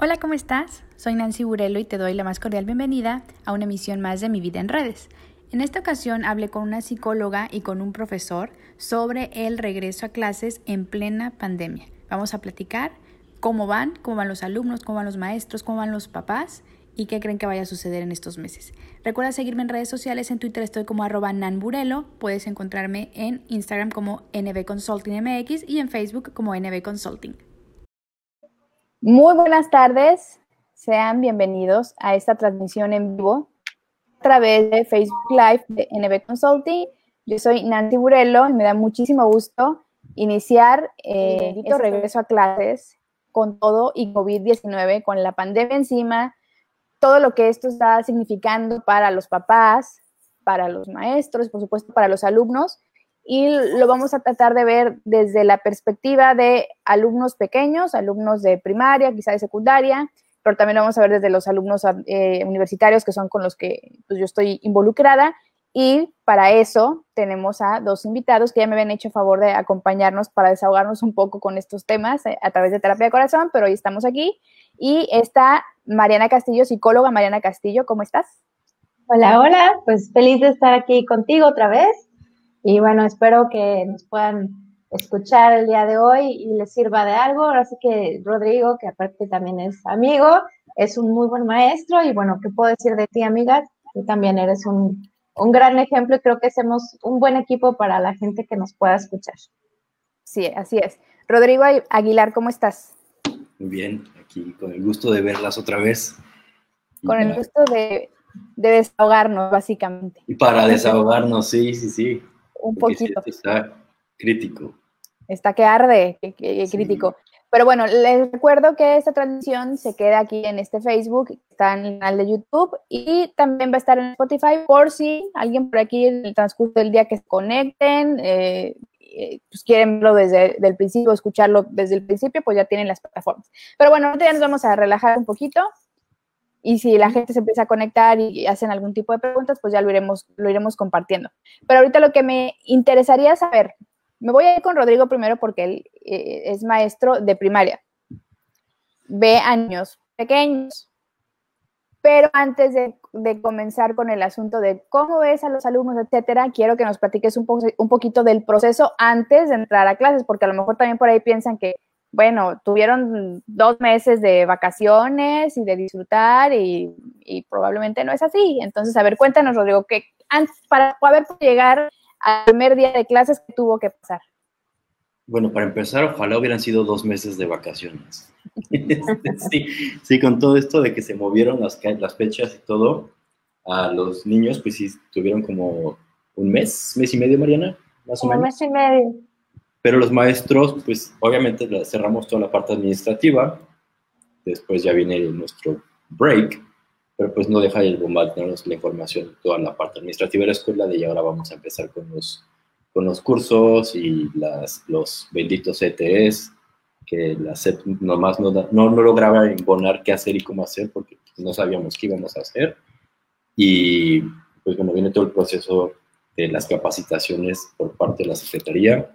Hola, ¿cómo estás? Soy Nancy Burelo y te doy la más cordial bienvenida a una emisión más de Mi Vida en Redes. En esta ocasión hablé con una psicóloga y con un profesor sobre el regreso a clases en plena pandemia. Vamos a platicar cómo van, cómo van los alumnos, cómo van los maestros, cómo van los papás y qué creen que vaya a suceder en estos meses. Recuerda seguirme en redes sociales, en Twitter estoy como arroba nanburelo, puedes encontrarme en Instagram como NB Consulting MX y en Facebook como NB Consulting. Muy buenas tardes, sean bienvenidos a esta transmisión en vivo a través de Facebook Live de NB Consulting. Yo soy Nancy Burello y me da muchísimo gusto iniciar eh, el regreso a clases con todo y COVID-19, con la pandemia encima, todo lo que esto está significando para los papás, para los maestros, por supuesto para los alumnos y lo vamos a tratar de ver desde la perspectiva de alumnos pequeños, alumnos de primaria, quizá de secundaria, pero también lo vamos a ver desde los alumnos eh, universitarios que son con los que pues, yo estoy involucrada. Y para eso tenemos a dos invitados que ya me habían hecho favor de acompañarnos para desahogarnos un poco con estos temas eh, a través de Terapia de Corazón, pero hoy estamos aquí. Y está Mariana Castillo, psicóloga. Mariana Castillo, ¿cómo estás? Hola, hola, pues feliz de estar aquí contigo otra vez y bueno, espero que nos puedan escuchar el día de hoy y les sirva de algo. Así que Rodrigo, que aparte también es amigo, es un muy buen maestro y bueno, ¿qué puedo decir de ti, amiga? Tú también eres un, un gran ejemplo y creo que hacemos un buen equipo para la gente que nos pueda escuchar. Sí, así es. Rodrigo Aguilar, ¿cómo estás? Muy bien, aquí con el gusto de verlas otra vez. Con el gusto de, de desahogarnos, básicamente. Y para desahogarnos, sí, sí, sí un poquito. Está crítico. Está que arde, que, crítico. Pero bueno, les recuerdo que esta transmisión se queda aquí en este Facebook, está en el canal de YouTube y también va a estar en Spotify por si alguien por aquí en el transcurso del día que se conecten, eh, eh, pues quieren verlo desde el principio, escucharlo desde el principio, pues ya tienen las plataformas. Pero bueno, ahorita ya nos vamos a relajar un poquito y si la gente se empieza a conectar y hacen algún tipo de preguntas, pues ya lo iremos, lo iremos compartiendo. Pero ahorita lo que me interesaría saber, me voy a ir con Rodrigo primero porque él eh, es maestro de primaria. Ve a niños pequeños. Pero antes de, comenzar con el asunto de cómo ves a los alumnos, etcétera, quiero que nos platiques un, un poquito del proceso antes de entrar a clases, porque a lo mejor también por ahí piensan que bueno, tuvieron dos meses de vacaciones y de disfrutar y, probablemente no es así. Entonces, a ver, cuéntanos, Rodrigo, que para poder llegar al primer día de clases, ¿qué tuvo que pasar? Bueno, para empezar, ojalá hubieran sido dos meses de vacaciones. sí, sí, con todo esto de que se movieron las, las fechas y todo, a los niños, pues sí, tuvieron como un mes, mes y medio, Mariana, más o menos. Un mes y medio. Pero los maestros, pues obviamente cerramos toda la parte administrativa, después ya viene nuestro break, pero pues no deja de bombardearnos la información, toda la parte administrativa de la escuela, de y ahora vamos a empezar con los, con los cursos y las, los benditos ETS, que la SEP nomás no, no, no lograba imponer qué hacer y cómo hacer, porque no sabíamos qué íbamos a hacer. Y pues bueno, viene todo el proceso de las capacitaciones por parte de la Secretaría,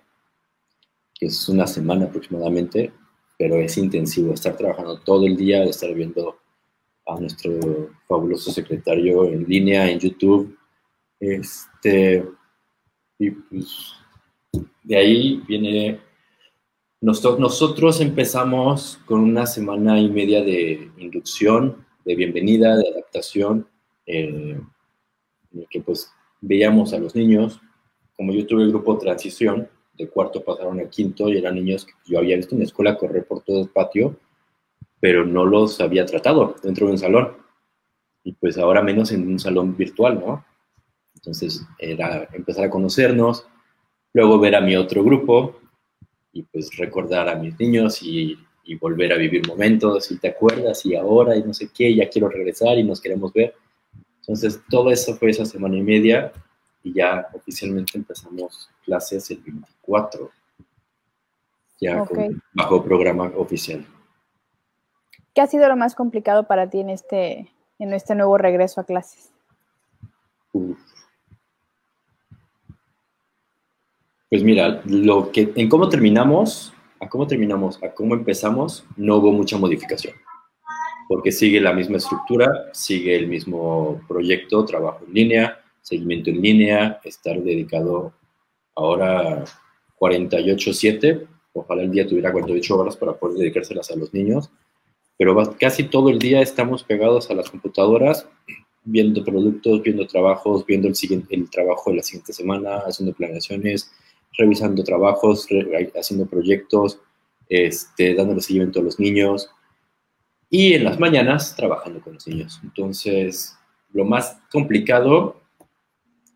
que es una semana aproximadamente, pero es intensivo estar trabajando todo el día, estar viendo a nuestro fabuloso secretario en línea en YouTube. Este, y pues de ahí viene, nosotros, nosotros empezamos con una semana y media de inducción, de bienvenida, de adaptación, eh, en el que pues veíamos a los niños, como yo tuve el grupo transición, de cuarto pasaron a quinto y eran niños que yo había visto en la escuela correr por todo el patio, pero no los había tratado dentro de un salón. Y pues ahora menos en un salón virtual, ¿no? Entonces era empezar a conocernos, luego ver a mi otro grupo y pues recordar a mis niños y, y volver a vivir momentos y te acuerdas y ahora y no sé qué, ya quiero regresar y nos queremos ver. Entonces todo eso fue esa semana y media y ya oficialmente empezamos clases el 24, ya bajo programa oficial. ¿Qué ha sido lo más complicado para ti en este, en este nuevo regreso a clases? Pues mira, lo que, en cómo terminamos, a cómo terminamos, a cómo empezamos, no hubo mucha modificación. porque sigue la misma estructura, sigue el mismo proyecto, trabajo en línea, seguimiento en línea, estar dedicado ahora 48/7, ojalá el día tuviera 48 horas para poder dedicárselas a los niños, pero casi todo el día estamos pegados a las computadoras, viendo productos, viendo trabajos, viendo el, siguiente, el trabajo de la siguiente semana, haciendo planeaciones, revisando trabajos, haciendo proyectos, este, dándole seguimiento a los niños y en las mañanas trabajando con los niños. Entonces, lo más complicado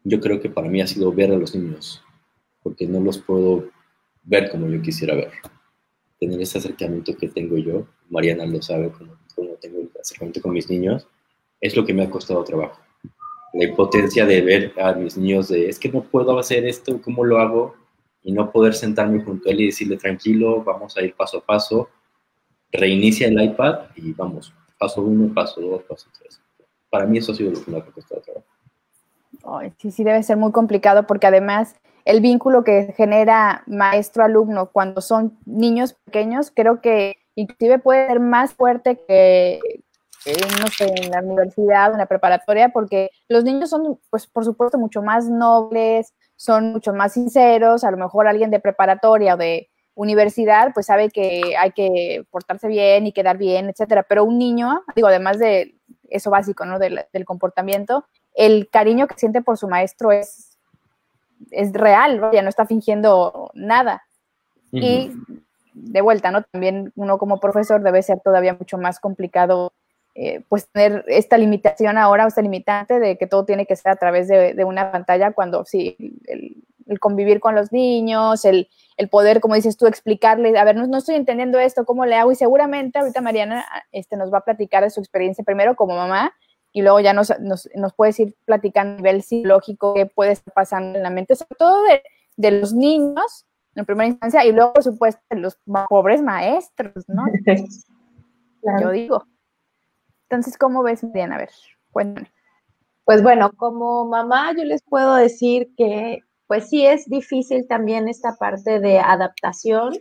yo creo que para mí ha sido ver a los niños, porque no los puedo ver como yo quisiera ver. Tener ese acercamiento que tengo yo, Mariana lo sabe, como, tengo el acercamiento con mis niños, es lo que me ha costado trabajo. La impotencia de ver a mis niños de, es que no puedo hacer esto, ¿cómo lo hago? Y no poder sentarme junto a él y decirle, tranquilo, vamos a ir paso a paso, reinicia el iPad y vamos, paso uno, paso dos, paso tres. Para mí eso ha sido lo que me ha costado trabajo sí, sí debe ser muy complicado porque además el vínculo que genera maestro-alumno cuando son niños pequeños, creo que inclusive puede ser más fuerte que, no sé, en la universidad o en la preparatoria, porque los niños son, pues, por supuesto, mucho más nobles, son mucho más sinceros, a lo mejor alguien de preparatoria o de universidad, pues sabe que hay que portarse bien y quedar bien, etcétera, pero un niño, digo, además de eso básico, ¿no? Del, del comportamiento, el cariño que siente por su maestro es, es real, ya no está fingiendo nada. Y de vuelta, ¿no? También uno como profesor debe ser todavía mucho más complicado, eh, pues tener esta limitación ahora, esta limitante de que todo tiene que ser a través de, una pantalla, cuando sí, el, convivir con los niños, el, poder, como dices tú, explicarles, a ver, no, no, estoy entendiendo esto, ¿cómo le hago? Y seguramente ahorita Mariana este, nos va a platicar de su experiencia primero como mamá y luego ya nos, nos, nos puedes ir platicando a nivel psicológico qué puede estar pasando en la mente, sobre todo de, de los niños en primera instancia y luego, por supuesto, de los pobres maestros, ¿no? Yo digo. Entonces, ¿cómo ves, Mariana? A ver, cuéntame. Pues bueno, como mamá yo les puedo decir que pues sí es difícil también esta parte de adaptación,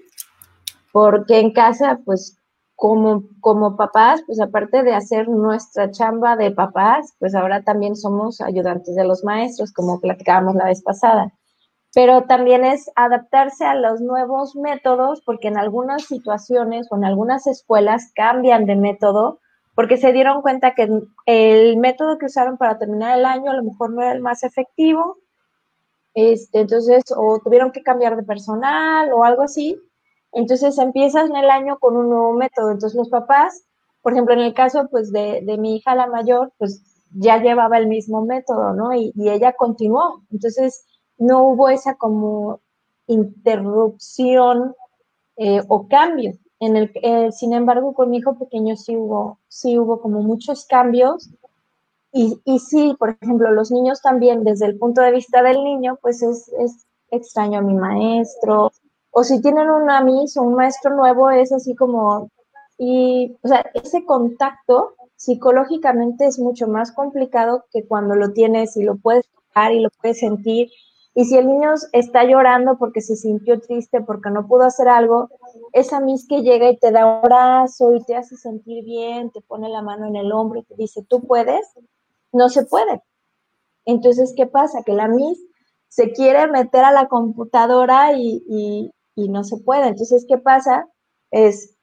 porque en casa pues como, como papás, pues aparte de hacer nuestra chamba de papás, pues ahora también somos ayudantes de los maestros, como platicábamos la vez pasada. Pero también es adaptarse a los nuevos métodos, porque en algunas situaciones o en algunas escuelas cambian de método, porque se dieron cuenta que el método que usaron para terminar el año a lo mejor no era el más efectivo, este, entonces, o tuvieron que cambiar de personal o algo así, entonces empiezas en el año con un nuevo método. Entonces los papás, por ejemplo, en el caso pues de, mi hija la mayor, pues ya llevaba el mismo método, ¿no? Y, ella continuó. Entonces no hubo esa como interrupción eh, o cambio. En el, eh, sin embargo, con mi hijo pequeño sí hubo, sí hubo como muchos cambios. Y, y sí, por ejemplo, los niños también, desde el punto de vista del niño, pues es, es extraño a mi maestro, o si tienen una Miss o un maestro nuevo, es así como, y, o sea, ese contacto psicológicamente es mucho más complicado que cuando lo tienes y lo puedes tocar y lo puedes sentir. Y si el niño está llorando porque se sintió triste, porque no pudo hacer algo, esa Miss que llega y te da un abrazo y te hace sentir bien, te pone la mano en el hombro y te dice, tú puedes, no se puede. Entonces, ¿qué pasa? Que la Miss se quiere meter a la computadora y, y no se puede. Entonces, ¿qué pasa? Es,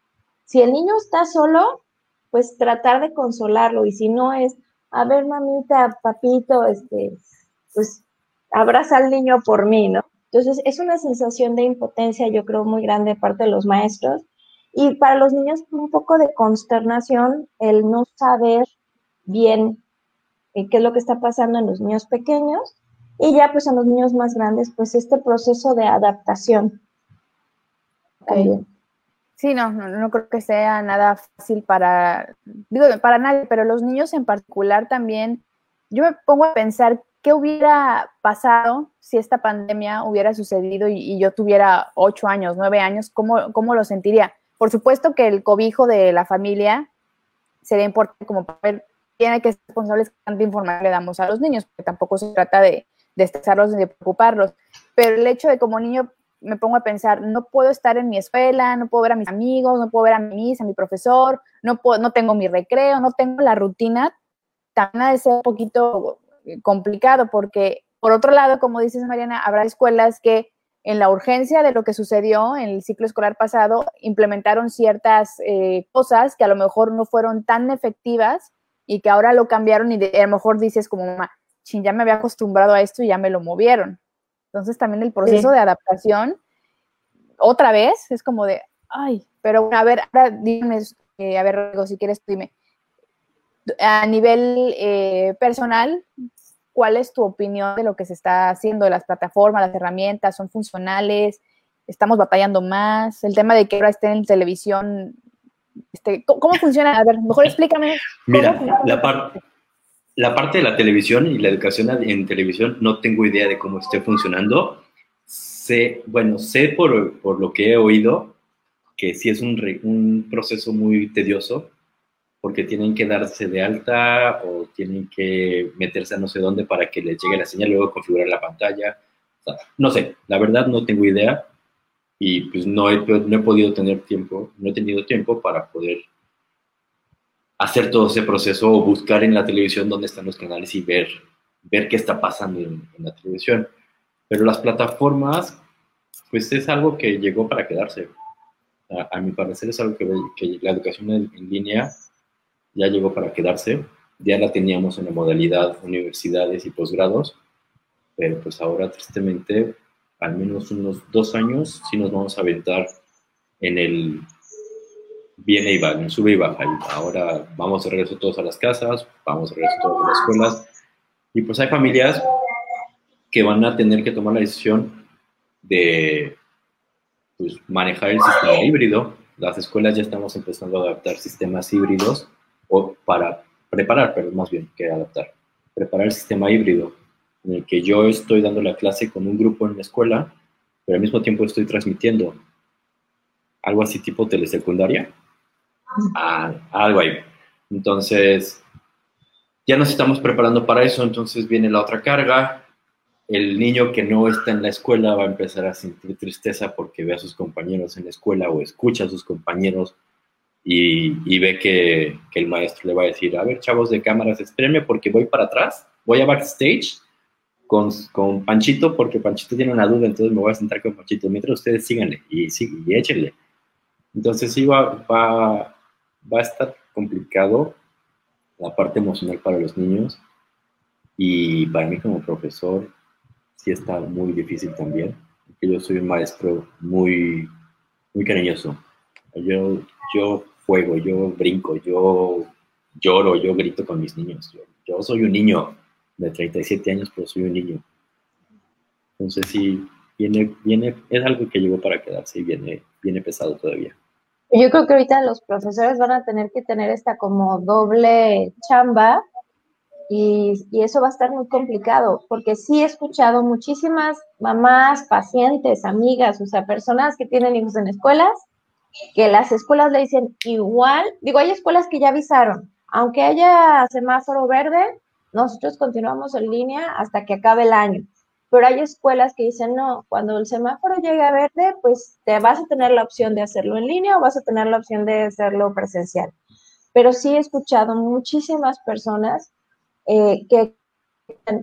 si el niño está solo, pues tratar de consolarlo y si no es, a ver, mamita, papito, este, pues abraza al niño por mí, ¿no? Entonces, es una sensación de impotencia, yo creo, muy grande de parte de los maestros. Y para los niños, un poco de consternación el no saber bien eh, qué es lo que está pasando en los niños pequeños. Y ya, pues, en los niños más grandes, pues, este proceso de adaptación. Sí, no, no, creo que sea nada fácil para, digo, para nadie, pero los niños en particular también, yo me pongo a pensar qué hubiera pasado si esta pandemia hubiera sucedido y, yo tuviera ocho años, nueve años, ¿cómo, ¿cómo, lo sentiría? Por supuesto que el cobijo de la familia sería importante como para ver hay que ser responsables tanta información le damos a los niños, porque tampoco se trata de, de estresarlos ni de preocuparlos, pero el hecho de como niño me pongo a pensar, no puedo estar en mi escuela, no puedo ver a mis amigos, no puedo ver a mi a mi profesor, no, puedo, no tengo mi recreo, no tengo la rutina, también ha de ser un poquito complicado porque, por otro lado, como dices Mariana, habrá escuelas que en la urgencia de lo que sucedió en el ciclo escolar pasado, implementaron ciertas eh, cosas que a lo mejor no fueron tan efectivas y que ahora lo cambiaron y a lo mejor dices como mamá, ya me había acostumbrado a esto y ya me lo movieron. Entonces también el proceso de adaptación, otra vez, es como de, ay, pero a ver, ahora dime, eh, a ver, si quieres, dime, a nivel eh, personal, ¿cuál es tu opinión de lo que se está haciendo de las plataformas, las herramientas? ¿Son funcionales? ¿Estamos batallando más? El tema de que ahora estén en televisión, este, ¿cómo, funciona? A ver, mejor explícame. Mira, la, parte la parte de la televisión y la educación en televisión no tengo idea de cómo esté funcionando. Sé, bueno, sé por, por lo que he oído que sí es un, un proceso muy tedioso porque tienen que darse de alta o tienen que meterse a no sé dónde para que les llegue la señal, luego configurar la pantalla. no sé, la verdad no tengo idea y pues no he, no he podido tener tiempo, no he tenido tiempo para poder hacer todo ese proceso o buscar en la televisión dónde están los canales y ver, ver qué está pasando en, la televisión. Pero las plataformas, pues es algo que llegó para quedarse. A, mi parecer es algo que, la educación en, en línea ya llegó para quedarse. Ya la teníamos en la modalidad universidades y posgrados, pero pues ahora tristemente, al menos unos dos años, sí nos vamos a aventar en el viene y va, sube y baja. Y ahora vamos de regreso todos a las casas, vamos de regreso todos a las escuelas. Y pues hay familias que van a tener que tomar la decisión de pues, manejar el sistema híbrido. Las escuelas ya estamos empezando a adaptar sistemas híbridos o para preparar, pero más bien que adaptar, preparar el sistema híbrido en el que yo estoy dando la clase con un grupo en la escuela, pero al mismo tiempo estoy transmitiendo algo así tipo telesecundaria, ah, algo ahí. Entonces, ya nos estamos preparando para eso, entonces viene la otra carga. El niño que no está en la escuela va a empezar a sentir tristeza porque ve a sus compañeros en la escuela o escucha a sus compañeros y, ve que, el maestro le va a decir, a ver, chavos de cámaras, espérenme porque voy para atrás, voy a backstage con, con Panchito porque Panchito tiene una duda, entonces me voy a sentar con Panchito, mientras ustedes síganle y, sí, y échenle. Entonces sí va, va, va a estar complicado la parte emocional para los niños y para mí como profesor sí está muy difícil también, yo soy un maestro muy, muy cariñoso. Yo, yo juego, yo brinco, yo lloro, yo grito con mis niños. Yo, soy un niño de 37 años, pero soy un niño. Entonces sí, viene, viene, es algo que llegó para quedarse y viene, viene pesado todavía. Yo creo que ahorita los profesores van a tener que tener esta como doble chamba y, eso va a estar muy complicado, porque sí he escuchado muchísimas mamás, pacientes, amigas, o sea, personas que tienen hijos en escuelas que las escuelas le dicen igual, digo, hay escuelas que ya avisaron, aunque haya semáforo verde, nosotros continuamos en línea hasta que acabe el año. Pero hay escuelas que dicen, no, cuando el semáforo llegue a verde, pues te vas a tener la opción de hacerlo en línea o vas a tener la opción de hacerlo presencial. Pero sí he escuchado muchísimas personas eh, que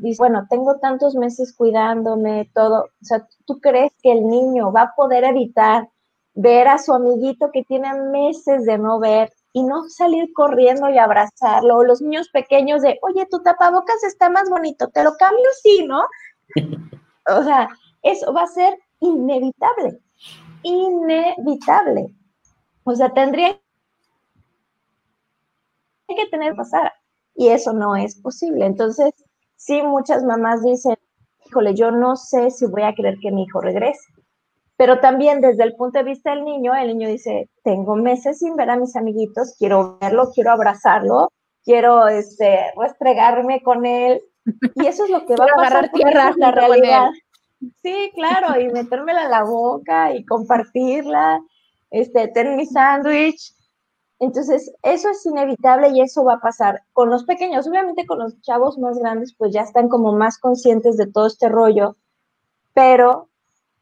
dicen, bueno, tengo tantos meses cuidándome, todo. O sea, ¿tú crees que el niño va a poder evitar ver a su amiguito que tiene meses de no ver y no salir corriendo y abrazarlo, o los niños pequeños de, oye, tu tapabocas está más bonito, te lo cambio, sí, ¿no? o sea, eso va a ser inevitable, inevitable. O sea, tendría que tener que pasar, y eso no es posible. Entonces, sí, muchas mamás dicen, híjole, yo no sé si voy a querer que mi hijo regrese pero también desde el punto de vista del niño, el niño dice, tengo meses sin ver a mis amiguitos, quiero verlo, quiero abrazarlo, quiero este, restregarme con él. Y eso es lo que va a pasar tierra la realidad. Sí, claro, y metérmela en la boca y compartirla, este, tener mi sándwich. Entonces, eso es inevitable y eso va a pasar con los pequeños. Obviamente con los chavos más grandes, pues ya están como más conscientes de todo este rollo, pero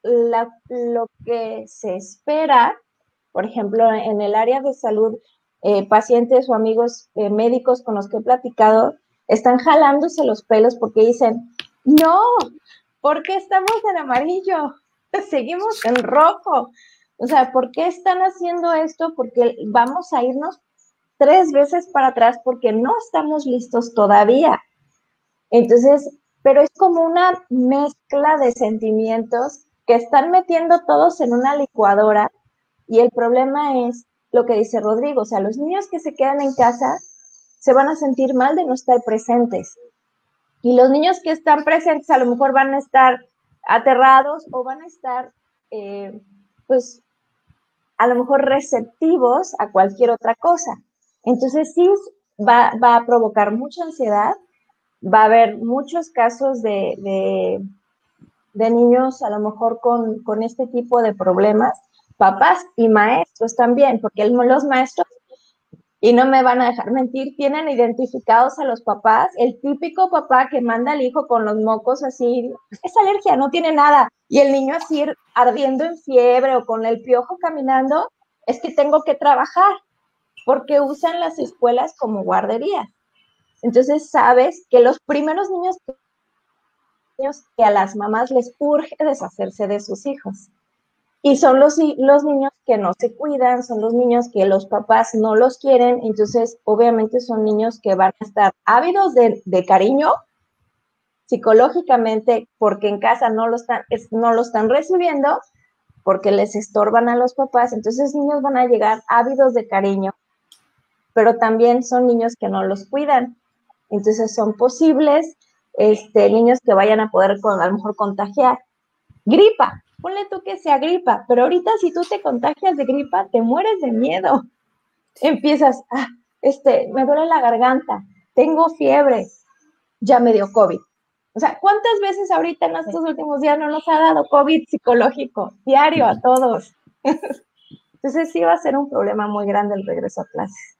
lo que se espera, por ejemplo, en el área de salud, eh, pacientes o amigos eh, médicos con los que he platicado, están jalándose los pelos porque dicen, no, ¿por qué estamos en amarillo? Seguimos en rojo. O sea, ¿por qué están haciendo esto? Porque vamos a irnos tres veces para atrás porque no estamos listos todavía. Entonces, pero es como una mezcla de sentimientos que están metiendo todos en una licuadora y el problema es lo que dice Rodrigo, o sea, los niños que se quedan en casa se van a sentir mal de no estar presentes. Y los niños que están presentes a lo mejor van a estar aterrados o van a estar, eh, pues, a lo mejor receptivos a cualquier otra cosa. Entonces sí va, a provocar mucha ansiedad, va a haber muchos casos de, de, niños a lo mejor con, con, este tipo de problemas, papás y maestros también, porque los maestros, y no me van a dejar mentir, tienen identificados a los papás, el típico papá que manda al hijo con los mocos así, es alergia, no tiene nada, y el niño así ardiendo en fiebre o con el piojo caminando, es que tengo que trabajar porque usan las escuelas como guarderías. Entonces sabes que los primeros niños que a las mamás les urge deshacerse de sus hijos. Y son los, los niños que no se cuidan, son los niños que los papás no los quieren, entonces obviamente son niños que van a estar ávidos de, cariño psicológicamente porque en casa no lo, están, no lo están recibiendo, porque les estorban a los papás, entonces niños van a llegar ávidos de cariño pero también son niños que no los cuidan. Entonces son posibles este, niños que vayan a poder con, a lo mejor contagiar. Gripa, ponle tú que sea gripa, pero ahorita si tú te contagias de gripa, te mueres de miedo. Empiezas, ah, este, me duele la garganta, tengo fiebre, ya me dio COVID. O sea, ¿cuántas veces ahorita en estos últimos días no nos ha dado COVID psicológico? Diario a todos. Entonces sí va a ser un problema muy grande el regreso a clases.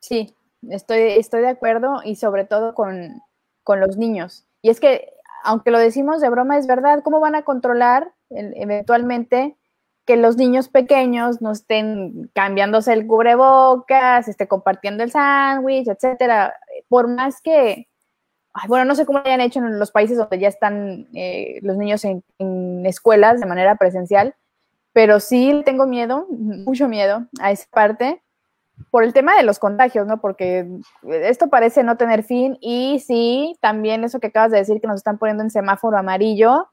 Sí, estoy, estoy de acuerdo y sobre todo con, los niños. Y es que, aunque lo decimos de broma, es verdad, ¿cómo van a controlar eventualmente que los niños pequeños no estén cambiándose el cubrebocas, esté compartiendo el sándwich, etcétera? Por más que, bueno, no sé cómo lo hayan hecho en los países donde ya están eh, los niños en, en escuelas de manera presencial, pero sí tengo miedo, mucho miedo a esa parte por el tema de los contagios, ¿no? Porque esto parece no tener fin y sí, también eso que acabas de decir que nos están poniendo en semáforo amarillo.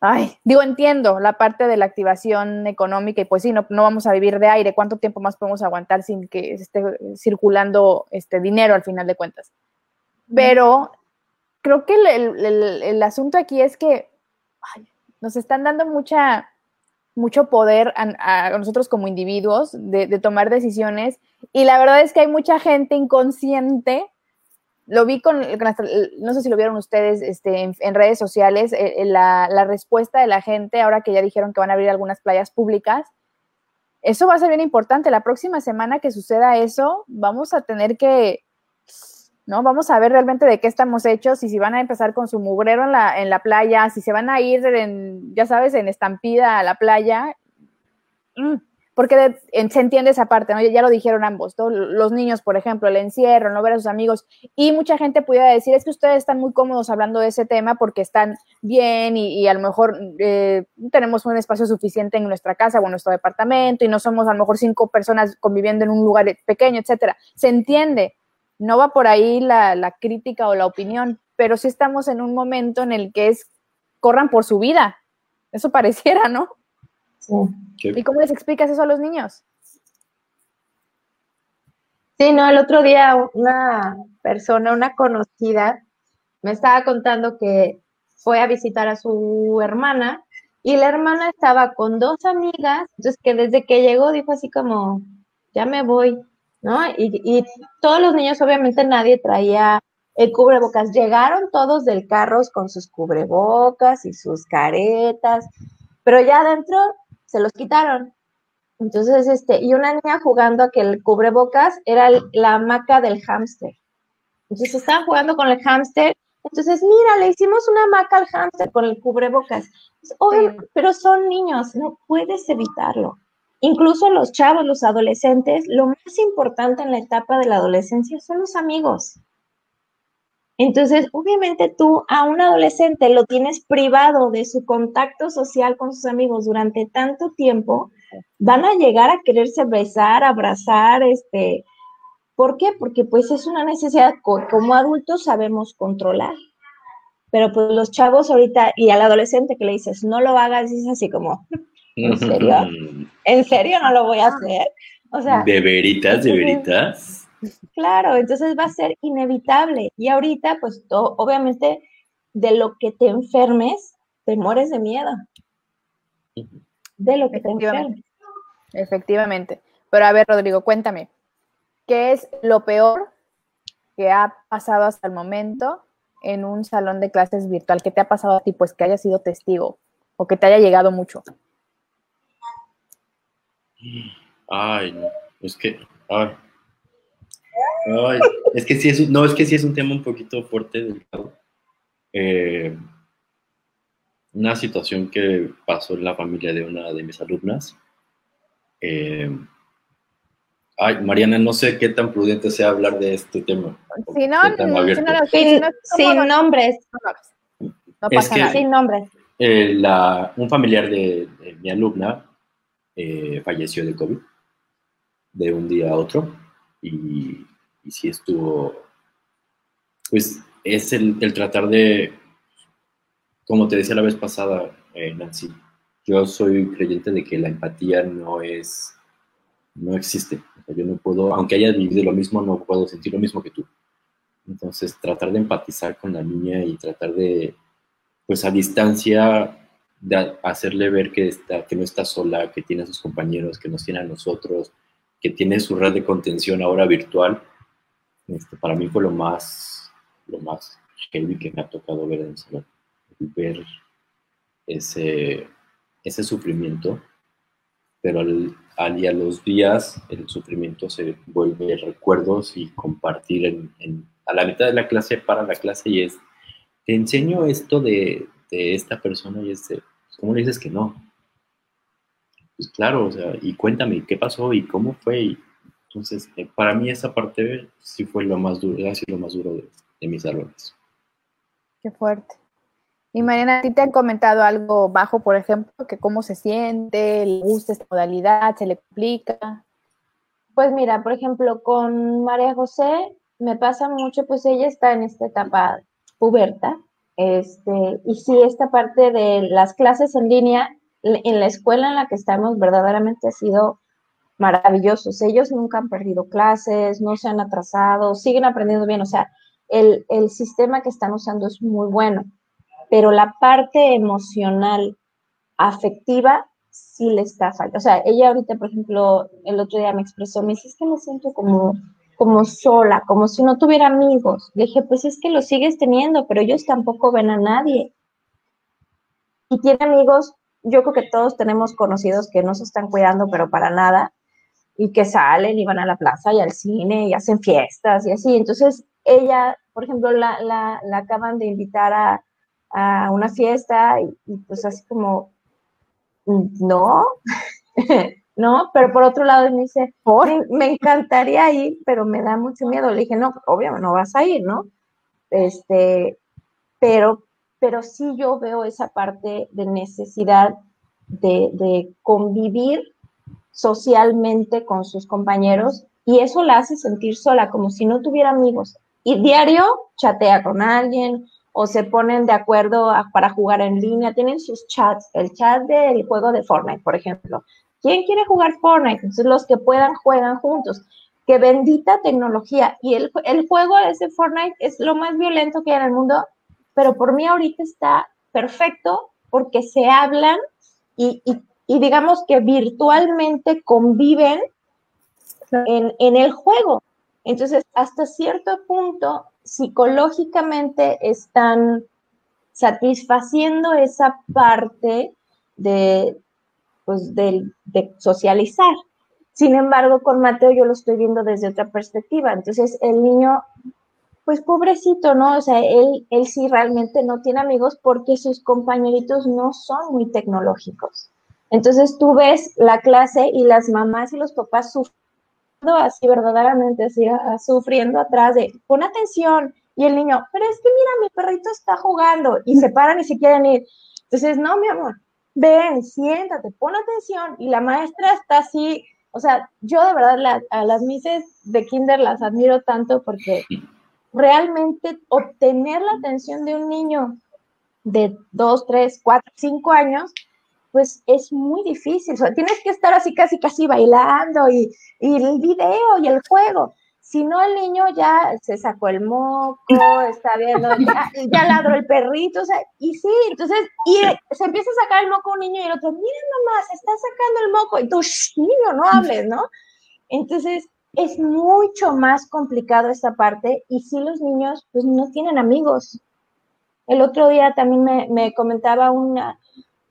Ay, digo, entiendo la parte de la activación económica y pues sí, no, no vamos a vivir de aire. ¿Cuánto tiempo más podemos aguantar sin que esté circulando este dinero al final de cuentas? Pero creo que el, asunto aquí es que nos están dando mucha mucho poder a, nosotros como individuos de, tomar decisiones y la verdad es que hay mucha gente inconsciente. Lo vi con, no sé si lo vieron ustedes este, en, redes sociales, eh, eh, la, respuesta de la gente ahora que ya dijeron que van a abrir algunas playas públicas. Eso va a ser bien importante. La próxima semana que suceda eso, vamos a tener que, ¿no? Vamos a ver realmente de qué estamos hechos y si van a empezar con su mugrero en la, en la playa, si se van a ir, en, ya sabes, en estampida a la playa. Mm, porque se entiende esa parte, ¿no? Ya lo dijeron ambos, los niños, por ejemplo, el encierro, no ver a sus amigos, y mucha gente pudiera decir, es que ustedes están muy cómodos hablando de ese tema porque están bien y, a lo mejor eh, tenemos un espacio suficiente en nuestra casa o en nuestro departamento y no somos a lo mejor cinco personas conviviendo en un lugar pequeño, etcétera. Se entiende, no va por ahí la, crítica o la opinión, pero sí estamos en un momento en el que es corran por su vida. Eso pareciera, ¿no? Sí. ¿Y cómo les explicas eso a los niños? Sí, no, el otro día una persona, una conocida, me estaba contando que fue a visitar a su hermana y la hermana estaba con dos amigas, entonces que desde que llegó dijo así como, ya me voy, ¿no? Y, todos los niños, obviamente nadie traía el cubrebocas. Llegaron todos del carro con sus cubrebocas y sus caretas, pero ya adentro se los quitaron. Entonces, este, y una niña jugando a que el cubrebocas era la hamaca del hámster. Entonces estaban jugando con el hámster. Entonces, mira, le hicimos una hamaca al hámster con el cubrebocas. pero son niños, no puedes evitarlo. Incluso los chavos, los adolescentes, lo más importante en la etapa de la adolescencia son los amigos. Entonces, obviamente tú a un adolescente lo tienes privado de su contacto social con sus amigos durante tanto tiempo, van a llegar a quererse besar, abrazar, este, ¿por qué? Porque pues es una necesidad que como adultos sabemos controlar. Pero pues los chavos ahorita y al adolescente que le dices, no lo hagas, es así como, ¿en serio? ¿En serio no lo voy a hacer? O sea, ¿de veritas, de veritas? Claro, entonces va a ser inevitable. Y ahorita, pues obviamente, de lo que te enfermes, te mueres de miedo. De lo que te enfermes. Efectivamente. Pero a ver, Rodrigo, cuéntame, ¿qué es lo peor que ha pasado hasta el momento en un salón de clases virtual? ¿Qué te ha pasado a ti? Pues que haya sido testigo o que te haya llegado mucho. Ay, no, es que, ay, ay, es que sí es, no, es que sí es un tema un poquito fuerte, delicado. Eh, una situación que pasó en la familia de una de mis alumnas. Eh, Ay, Mariana, no sé qué tan prudente sea hablar de este tema. Si no, sin, nombres. No pasa nada. Sin nombres. Eh, un familiar de, mi alumna eh, falleció de COVID de un día a otro y, y sí estuvo, pues es el, el, tratar de, como te decía la vez pasada, eh, Nancy, yo soy creyente de que la empatía no es, no existe yo no puedo, aunque haya vivido lo mismo, no puedo sentir lo mismo que tú. Entonces, tratar de empatizar con la niña y tratar de, pues a distancia, de hacerle ver que, está, que no está sola, que tiene a sus compañeros, que nos tiene a nosotros, que tiene su red de contención ahora virtual, este, para mí fue lo más, lo más heavy que me ha tocado ver en el salón. Ver ese, ese sufrimiento, pero al, al y a los días el sufrimiento se vuelve recuerdos y compartir en, a la mitad de la clase para la clase y es, te enseño esto de, de esta persona y es, de, ¿cómo le dices que no? Pues claro, o sea, y cuéntame qué pasó y cómo fue. Y, entonces, eh, para mí esa parte sí fue lo más duro, ha sido lo más duro de, de mis salones. Qué fuerte. Y Mariana, ¿a ti te han comentado algo bajo, por ejemplo, que cómo se siente, le gusta esta modalidad, se le complica? Pues mira, por ejemplo, con María José me pasa mucho, pues ella está en esta etapa puberta, este, y sí, esta parte de las clases en línea, en la escuela en la que estamos, verdaderamente ha sido maravillosos. Ellos nunca han perdido clases, no se han atrasado, siguen aprendiendo bien, o sea, el, el sistema que están usando es muy bueno pero la parte emocional, afectiva, sí le está faltando. O sea, ella ahorita, por ejemplo, el otro día me expresó, me dice, es que me siento como, como sola, como si no tuviera amigos. Le dije, pues es que lo sigues teniendo, pero ellos tampoco ven a nadie. Y tiene amigos, yo creo que todos tenemos conocidos que no se están cuidando, pero para nada, y que salen y van a la plaza y al cine y hacen fiestas y así. Entonces, ella, por ejemplo, la, la, la acaban de invitar a, a una fiesta y, pues así como, no, no, pero por otro lado me dice, me, encantaría ir, pero me da mucho miedo. Le dije, no, obviamente no vas a ir, ¿no? Este, pero, pero sí yo veo esa parte de necesidad de, de convivir socialmente con sus compañeros y eso la hace sentir sola, como si no tuviera amigos. Y diario chatea con alguien o se ponen de acuerdo para jugar en línea, tienen sus chats, el chat del juego de Fortnite, por ejemplo. ¿Quién quiere jugar Fortnite? Entonces los que puedan juegan juntos. Qué bendita tecnología. Y el, el juego de ese Fortnite es lo más violento que hay en el mundo, pero por mí ahorita está perfecto porque se hablan y, y, digamos que virtualmente conviven en, en el juego. Entonces, hasta cierto punto, psicológicamente están satisfaciendo esa parte de, pues, de, socializar. Sin embargo, con Mateo yo lo estoy viendo desde otra perspectiva. Entonces, el niño pues pobrecito, ¿no? O sea, él, él sí realmente no tiene amigos porque sus compañeritos no son muy tecnológicos. Entonces tú ves la clase y las mamás y los papás sufriendo así verdaderamente, así, sufriendo atrás de, pon atención. Y el niño, pero es que mira, mi perrito está jugando y se paran y se quieren ir. Entonces, no, mi amor, ven, siéntate, pon atención. Y la maestra está así, o sea, yo de verdad a las mises de kinder las admiro tanto porque realmente obtener la atención de un niño de dos, tres, cuatro, cinco años, pues es muy difícil. O sea, tienes que estar así casi, casi bailando y, y el video y el juego. Si no, el niño ya se sacó el moco, está viendo, ya, ya ladró el perrito, o sea, y sí, entonces, y se empieza a sacar el moco un niño y el otro, mira mamá, se está sacando el moco, y tú, niño, no hables, ¿no? Entonces, es mucho más complicado esta parte, y sí los niños, pues no tienen amigos. El otro día también me, me comentaba una,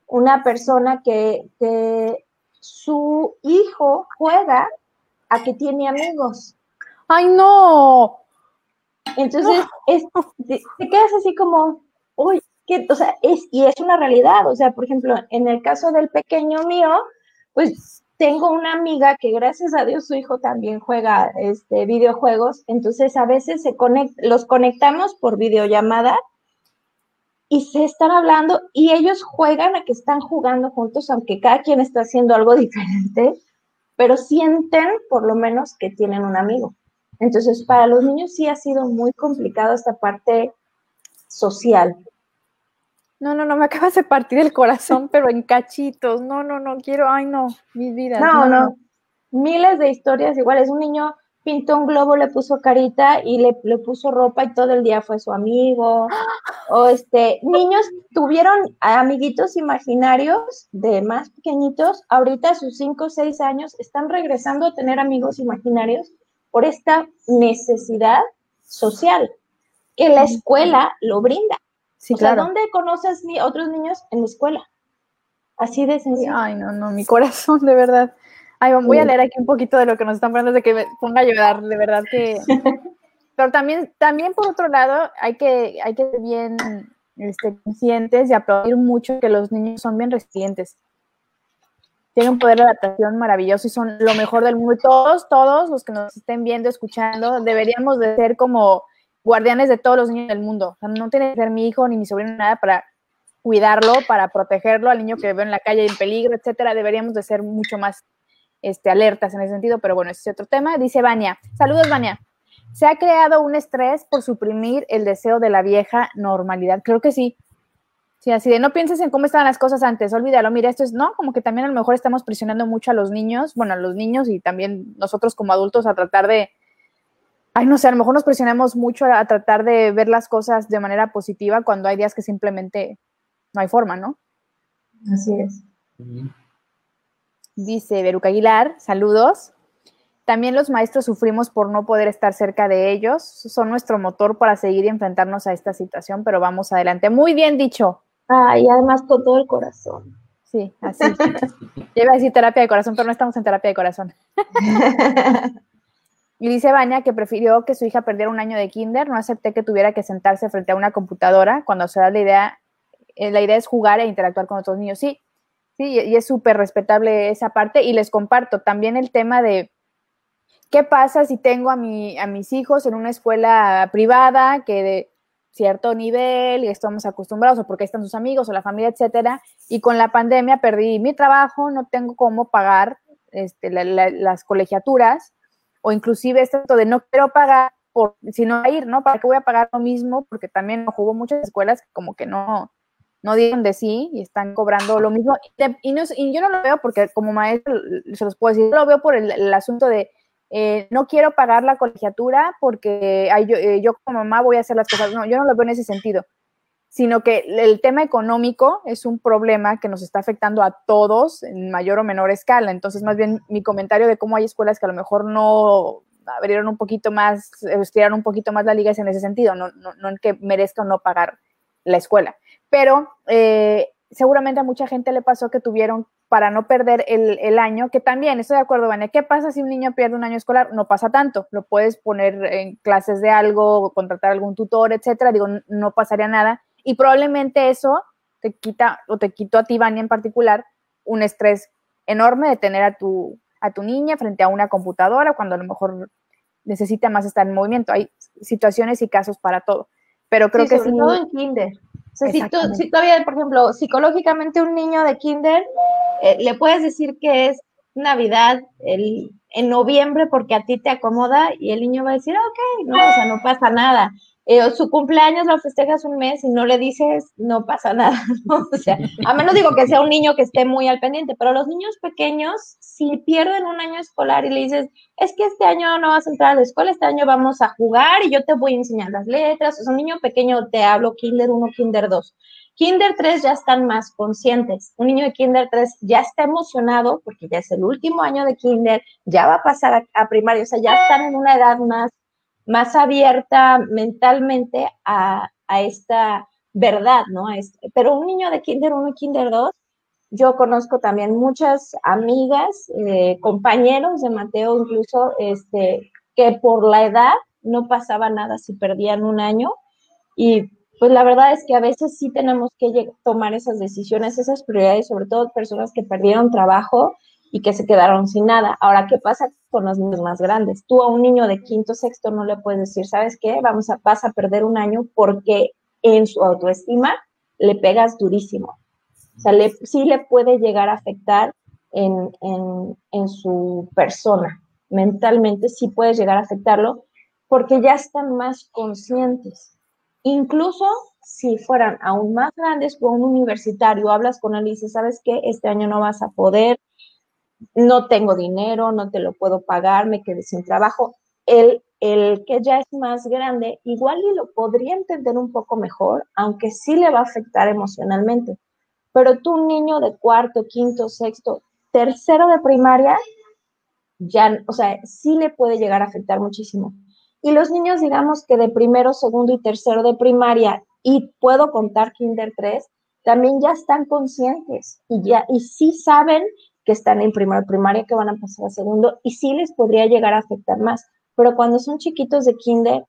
una persona que, que su hijo juega a que tiene amigos. ¡Ay, no! Entonces, Es, te, quedas así como, uy, que, o sea, es, y es una realidad. O sea, por ejemplo, en el caso del pequeño mío, pues tengo una amiga que gracias a Dios su hijo también juega este, videojuegos, entonces a veces se conect, los conectamos por videollamada y se están hablando y ellos juegan a que están jugando juntos, aunque cada quien está haciendo algo diferente, pero sienten por lo menos que tienen un amigo. Entonces, para los niños sí ha sido muy complicado esta parte social. No, no, no, me acabas de partir el corazón, pero en cachitos. No, no, no, quiero, ay, no, mi vida. No, no, Miles de historias iguales. Un niño pintó un globo, le puso carita y le, le, puso ropa y todo el día fue su amigo. O este, niños tuvieron amiguitos imaginarios de más pequeñitos. Ahorita a sus 5 o 6 años están regresando a tener amigos imaginarios por esta necesidad social que la escuela lo brinda. Sí, o sea, ¿dónde conoces ni otros niños? En la escuela. Así de sencillo. Ay, no, no, mi corazón, de verdad. Ay, voy a leer aquí un poquito de lo que nos están poniendo de que me ponga a llorar, de verdad que... Pero también, también por otro lado, hay que, hay que ser bien este, conscientes y aplaudir mucho que los niños son bien resilientes tienen un poder de adaptación maravilloso y son lo mejor del mundo. Y todos, todos los que nos estén viendo, escuchando, deberíamos de ser como guardianes de todos los niños del mundo. O sea, no tiene que ser mi hijo ni mi sobrino nada para cuidarlo, para protegerlo al niño que veo en la calle en peligro, etcétera. Deberíamos de ser mucho más este, alertas en ese sentido, pero bueno, ese es otro tema. Dice Vania, saludos Vania. Se ha creado un estrés por suprimir el deseo de la vieja normalidad. Creo que sí, Sí, así de no pienses en cómo estaban las cosas antes, olvídalo, mira, esto es, ¿no? Como que también a lo mejor estamos presionando mucho a los niños, bueno, a los niños y también nosotros como adultos a tratar de, ay, no sé, a lo mejor nos presionamos mucho a, tratar de ver las cosas de manera positiva cuando hay días que simplemente no hay forma, ¿no? Así es. Dice Beruca Aguilar, saludos. También los maestros sufrimos por no poder estar cerca de ellos. Son nuestro motor para seguir y enfrentarnos a esta situación, pero vamos adelante. Muy bien dicho. Ah, y además con todo el corazón. Sí, así. Yo iba a decir terapia de corazón, pero no estamos en terapia de corazón. y dice Vania que prefirió que su hija perdiera un año de kinder, no acepté que tuviera que sentarse frente a una computadora cuando se da la idea, eh, la idea es jugar e interactuar con otros niños. Sí, sí, y es súper respetable esa parte. Y les comparto también el tema de, ¿qué pasa si tengo a, mi, a mis hijos en una escuela privada que de, cierto nivel y estamos acostumbrados o porque están sus amigos o la familia, etcétera, y con la pandemia perdí mi trabajo, no tengo cómo pagar este, las colegiaturas o inclusive esto de no quiero pagar por, sino ir, ¿no? ¿Para qué voy a pagar lo mismo? Porque también hubo muchas escuelas que como que no, no dieron de sí y están cobrando lo mismo. Y, y, yo no lo veo porque como maestro se los puedo decir, lo veo por el asunto de eh, no quiero pagar la colegiatura porque eh, yo, como mamá voy a hacer las cosas. No, yo no lo veo en ese sentido, sino que el tema económico es un problema que nos está afectando a todos en mayor o menor escala. Entonces, más bien mi comentario de cómo hay escuelas que a lo mejor no abrieron un poquito más, estiraron un poquito más la liga es en ese sentido, no, no, en que merezca o no pagar la escuela. Pero eh, seguramente a mucha gente le pasó que tuvieron para no perder el, año, que también estoy de acuerdo, Vania, ¿qué pasa si un niño pierde un año escolar? No pasa tanto, lo puedes poner en clases de algo, contratar algún tutor, etcétera, digo, no pasaría nada, y probablemente eso te quita, o te quitó a ti, Vania, en particular, un estrés enorme de tener a tu, a tu niña frente a una computadora cuando a lo mejor necesita más estar en movimiento. Hay situaciones y casos para todo. Pero creo que sobre todo en kinder. O sea, si, todavía, por ejemplo, psicológicamente un niño de kinder, eh, le puedes decir que es Navidad el, en noviembre porque a ti te acomoda y el niño va a decir, ok, no, o sea, no pasa nada. Eh, su cumpleaños lo festejas un mes y no le dices, no pasa nada, O sea, a menos digo que sea un niño que esté muy al pendiente, pero los niños pequeños, si pierden un año escolar y le dices, es que este año no vas a entrar a la escuela, este año vamos a jugar y yo te voy a enseñar las letras, o sea, un niño pequeño te hablo Kinder 1, Kinder 2. Kinder 3 ya están más conscientes. Un niño de Kinder 3 ya está emocionado porque ya es el último año de Kinder, ya va a pasar a, a primaria, o sea, ya están en una edad más más abierta mentalmente a, esta verdad, ¿no? pero un niño de Kinder 1 y Kinder 2, yo conozco también muchas amigas, eh, compañeros de Mateo incluso, este, que por la edad no pasaba nada si perdían un año y pues la verdad es que a veces sí tenemos que tomar esas decisiones, esas prioridades, sobre todo personas que perdieron trabajo y que se quedaron sin nada. Ahora, ¿qué pasa con los niños más grandes? Tú a un niño de quinto, sexto no le puedes decir, ¿sabes qué? Vamos a, vas a perder un año porque en su autoestima le pegas durísimo. O sea, sí le puede llegar a afectar en, en su persona. Mentalmente sí puede llegar a afectarlo porque ya están más conscientes. Incluso si fueran aún más grandes o un universitario, hablas con él y dices, ¿sabes qué? Este año no vas a poder, no tengo dinero, no te lo puedo pagar, me quedé sin trabajo. El, el que ya es más grande, igual y lo podría entender un poco mejor, aunque sí le va a afectar emocionalmente. Pero tú, un niño de cuarto, quinto, sexto, tercero de primaria, ya, o sea, sí le puede llegar a afectar muchísimo. Y los niños, digamos que de primero, segundo y tercero de primaria, y puedo contar kinder 3, también ya están conscientes y ya, y sí saben que están en primero primaria que van a pasar a segundo y sí les podría llegar a afectar más. Pero cuando son chiquitos de kinder,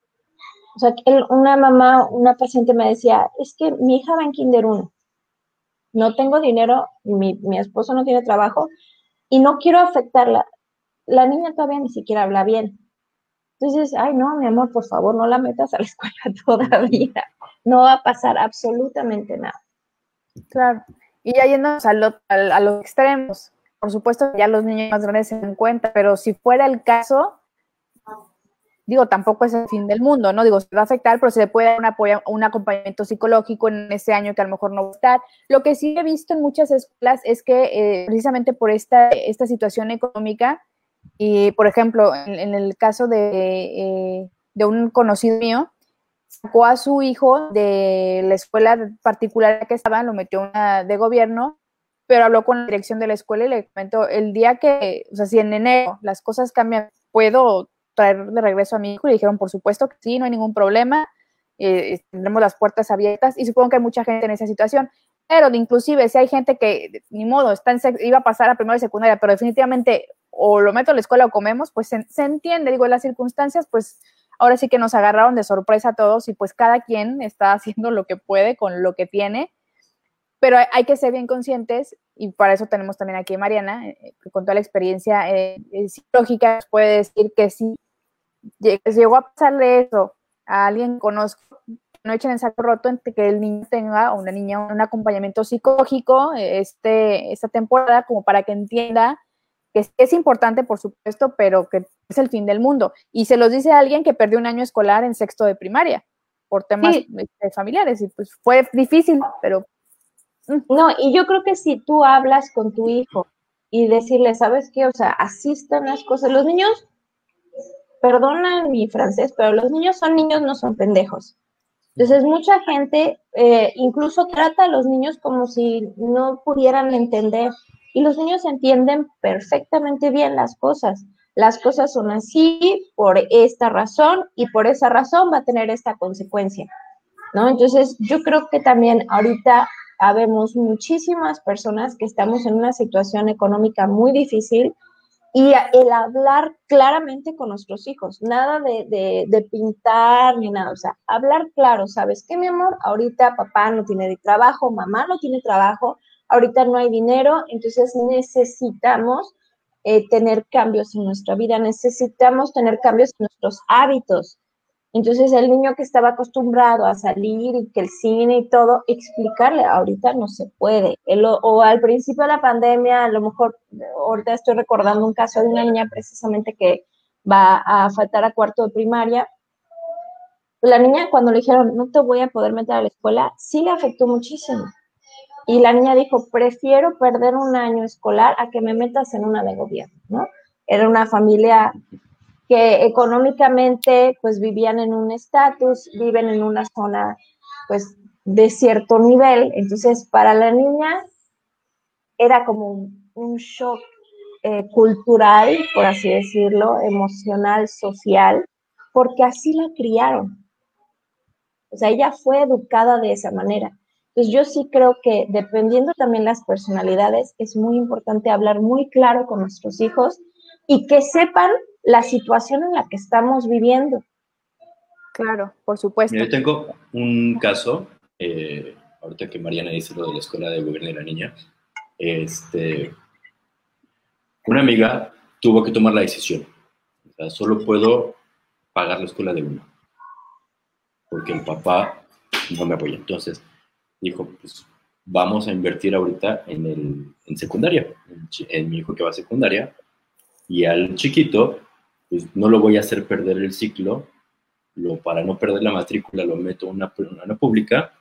o sea, una mamá, una paciente me decía, es que mi hija va en kinder 1, no tengo dinero, mi, mi esposo no tiene trabajo y no quiero afectarla. La niña todavía ni siquiera habla bien. Entonces, ay, no, mi amor, por favor, no la metas a la escuela todavía. No va a pasar absolutamente nada. Claro. Y ya yéndonos a, a los extremos, por supuesto, ya los niños más grandes se dan cuenta, pero si fuera el caso, digo, tampoco es el fin del mundo, ¿no? Digo, se va a afectar, pero se le puede dar un, apoyo, un acompañamiento psicológico en ese año que a lo mejor no va a estar. Lo que sí he visto en muchas escuelas es que eh, precisamente por esta, esta situación económica, y por ejemplo, en, el caso de, eh, de un conocido mío, sacó a su hijo de la escuela particular que estaba, lo metió una de gobierno pero habló con la dirección de la escuela y le comentó, el día que, o sea, si en enero las cosas cambian, ¿puedo traer de regreso a mi hijo? Y dijeron, por supuesto que sí, no hay ningún problema, eh, tendremos las puertas abiertas y supongo que hay mucha gente en esa situación. Pero inclusive si hay gente que, ni modo, está en, iba a pasar a primero y secundaria, pero definitivamente o lo meto a la escuela o comemos, pues se, se entiende, digo, las circunstancias, pues ahora sí que nos agarraron de sorpresa a todos y pues cada quien está haciendo lo que puede con lo que tiene pero hay que ser bien conscientes y para eso tenemos también aquí a Mariana, eh, que con toda la experiencia eh, eh, psicológica puede decir que si llegó a pasarle eso a alguien que conozco, no echen en saco roto entre que el niño tenga o una niña un acompañamiento psicológico este, esta temporada como para que entienda que es, importante, por supuesto, pero que es el fin del mundo. Y se los dice a alguien que perdió un año escolar en sexto de primaria por temas familiares y pues fue difícil, pero no, y yo creo que si tú hablas con tu hijo y decirle, ¿sabes qué? O sea, así están las cosas. Los niños, perdona mi francés, pero los niños son niños, no son pendejos. Entonces, mucha gente eh, incluso trata a los niños como si no pudieran entender. Y los niños entienden perfectamente bien las cosas. Las cosas son así por esta razón y por esa razón va a tener esta consecuencia. ¿no? Entonces, yo creo que también ahorita habemos muchísimas personas que estamos en una situación económica muy difícil y el hablar claramente con nuestros hijos, nada de, de, pintar ni nada, o sea, hablar claro, ¿sabes qué, mi amor? Ahorita papá no tiene trabajo, mamá no tiene trabajo, ahorita no hay dinero, entonces necesitamos eh, tener cambios en nuestra vida, necesitamos tener cambios en nuestros hábitos. Entonces el niño que estaba acostumbrado a salir y que el cine y todo, explicarle, ahorita no se puede. o al principio de la pandemia, a lo mejor, ahorita estoy recordando un caso de una niña precisamente que va a faltar a cuarto de primaria. La niña cuando le dijeron, no te voy a poder meter a la escuela, sí le afectó muchísimo. Y la niña dijo, prefiero perder un año escolar a que me metas en una de gobierno, ¿no? Era una familia que económicamente pues vivían en un estatus, viven en una zona pues de cierto nivel. Entonces, para la niña era como un, shock eh, cultural, por así decirlo, emocional, social, porque así la criaron. O sea, ella fue educada de esa manera. Entonces, yo sí creo que dependiendo también las personalidades, es muy importante hablar muy claro con nuestros hijos y que sepan la situación en la que estamos viviendo. Claro, por supuesto. Yo tengo un caso, eh, ahorita que Mariana dice lo de la escuela de gobierno de la niña, este, una amiga tuvo que tomar la decisión. O sea, solo puedo pagar la escuela de uno, porque el papá no me apoya. Entonces, dijo, pues vamos a invertir ahorita en, el, en secundaria, en, en mi hijo que va a secundaria, y al chiquito pues no lo voy a hacer perder el ciclo, lo, para no perder la matrícula lo meto en una, una pública,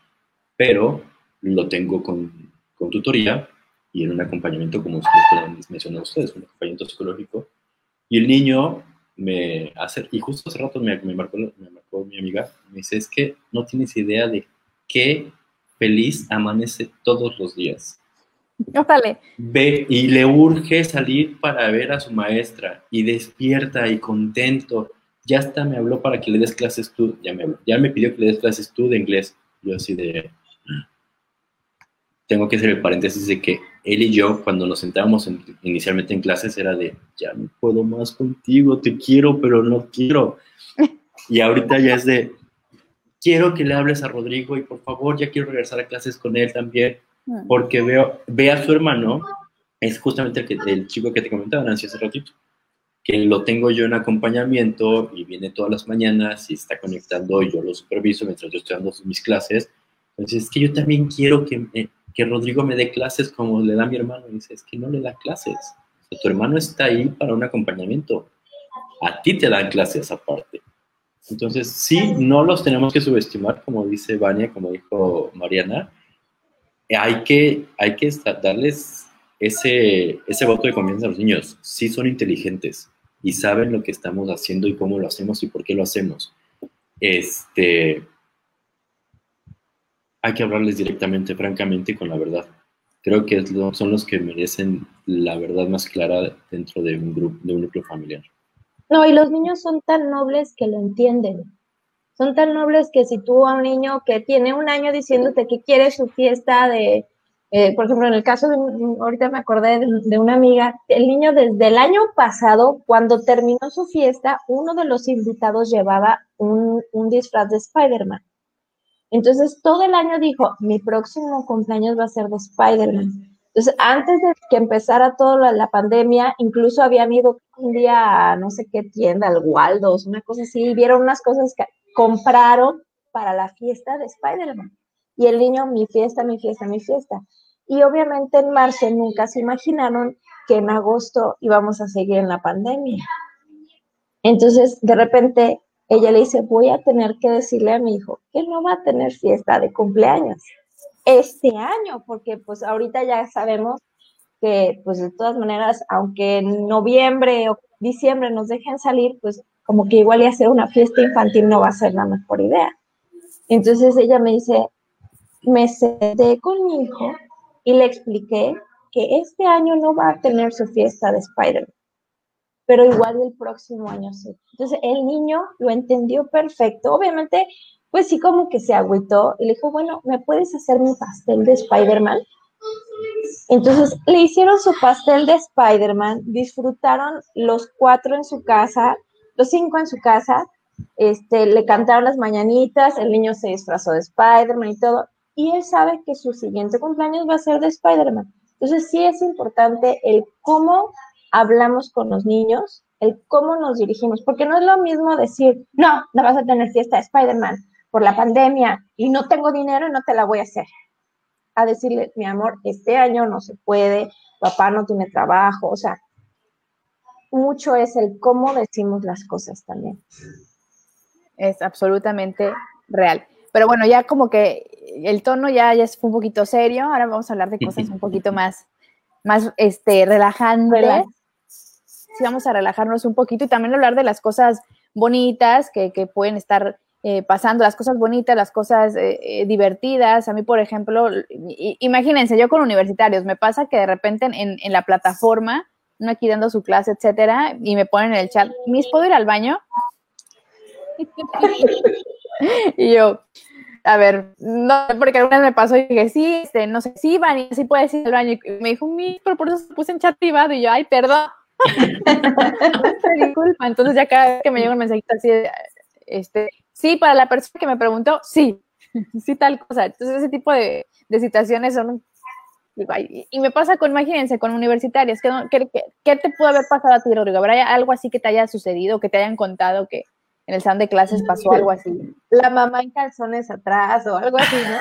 pero lo tengo con, con, tutoría y en un acompañamiento, como ustedes mencionado ustedes, un acompañamiento psicológico. Y el niño me hace, y justo hace rato me, me, marcó, me marcó mi amiga, me dice, es que no tienes idea de qué feliz amanece todos los días. Ve y le urge salir para ver a su maestra y despierta y contento. Ya hasta me habló para que le des clases tú, ya me, ya me pidió que le des clases tú de inglés. Yo así de... Tengo que hacer el paréntesis de que él y yo, cuando nos sentábamos inicialmente en clases, era de, ya no puedo más contigo, te quiero, pero no quiero. Y ahorita ya es de, quiero que le hables a Rodrigo y por favor, ya quiero regresar a clases con él también Mm. Porque veo, ve a su hermano, es justamente el, que, el chico que te comentaba, Nancy, hace ratito, que lo tengo yo en acompañamiento y viene todas las mañanas y está conectando y yo lo superviso mientras yo estoy dando mis clases. Entonces, es que yo también quiero que, que Rodrigo me dé clases como le da mi hermano. Y dice, es que no le da clases. tu hermano está ahí para un acompañamiento. A ti te dan clases aparte. Entonces, sí, no los tenemos que subestimar, como dice Vania, como dijo Mariana, hay que, hay que darles ese, ese voto de confianza a los niños. Sí son inteligentes y saben lo que estamos haciendo y cómo lo hacemos y por qué lo hacemos. Este, hay que hablarles directamente, francamente, con la verdad. Creo que son los que merecen la verdad más clara dentro de un grupo, de un núcleo familiar. No, y los niños son tan nobles que lo entienden son tan nobles que si tú a un niño que tiene un año diciéndote que quiere su fiesta de, eh, por ejemplo, en el caso de, ahorita me acordé de, una amiga, el niño desde el año pasado, cuando terminó su fiesta, uno de los invitados llevaba un, un disfraz de Spider-Man. Entonces, todo el año dijo, mi próximo cumpleaños va a ser de Spider-Man. Entonces, antes de que empezara toda la, pandemia, incluso habían ido un día a no sé qué tienda, al Waldos, una cosa así, y vieron unas cosas que compraron para la fiesta de Spider-Man. Y el niño, mi fiesta, mi fiesta, mi fiesta. Y obviamente en marzo nunca se imaginaron que en agosto íbamos a seguir en la pandemia. Entonces, de repente, ella le dice, voy a tener que decirle a mi hijo que no va a tener fiesta de cumpleaños este año, porque pues ahorita ya sabemos que pues de todas maneras, aunque en noviembre o diciembre nos dejen salir, pues como que igual y hacer una fiesta infantil no va a ser la mejor idea. Entonces ella me dice, me senté con mi hijo y le expliqué que este año no va a tener su fiesta de Spider-Man, pero igual el próximo año sí. Entonces el niño lo entendió perfecto. Obviamente pues sí como que se agüitó y le dijo, bueno, ¿me puedes hacer mi pastel de Spider-Man? Entonces le hicieron su pastel de Spider-Man, disfrutaron los cuatro en su casa, cinco en su casa, este, le cantaron las mañanitas, el niño se disfrazó de Spider-Man y todo, y él sabe que su siguiente cumpleaños va a ser de Spider-Man. Entonces sí es importante el cómo hablamos con los niños, el cómo nos dirigimos, porque no es lo mismo decir, no, no vas a tener fiesta de Spider-Man por la pandemia y no tengo dinero y no te la voy a hacer. A decirle, mi amor, este año no se puede, papá no tiene trabajo, o sea, mucho es el cómo decimos las cosas también. Es absolutamente real. Pero bueno, ya como que el tono ya, ya fue un poquito serio, ahora vamos a hablar de cosas un poquito más, más este, relajantes. Sí, vamos a relajarnos un poquito y también hablar de las cosas bonitas que, que pueden estar eh, pasando, las cosas bonitas, las cosas eh, eh, divertidas. A mí, por ejemplo, imagínense, yo con universitarios, me pasa que de repente en, en la plataforma, uno aquí dando su clase, etcétera, y me ponen en el chat, ¿mis puedo ir al baño? y yo, a ver, no, porque alguna vez me pasó y dije, sí, este, no sé, sí, van, sí puedes ir al baño. Y me dijo, mi, pero por eso se puse en chat privado. Y yo, ay, perdón. Disculpa. Entonces ya cada vez que me llega un mensajito así, este, sí, para la persona que me preguntó, sí, sí, tal cosa. Entonces ese tipo de, de situaciones son y me pasa con, imagínense, con universitarios, ¿qué, qué, te pudo haber pasado a ti, Rodrigo? ¿Habrá algo así que te haya sucedido, que te hayan contado que, en el salón de clases pasó algo así. La mamá en calzones atrás o algo así, ¿no?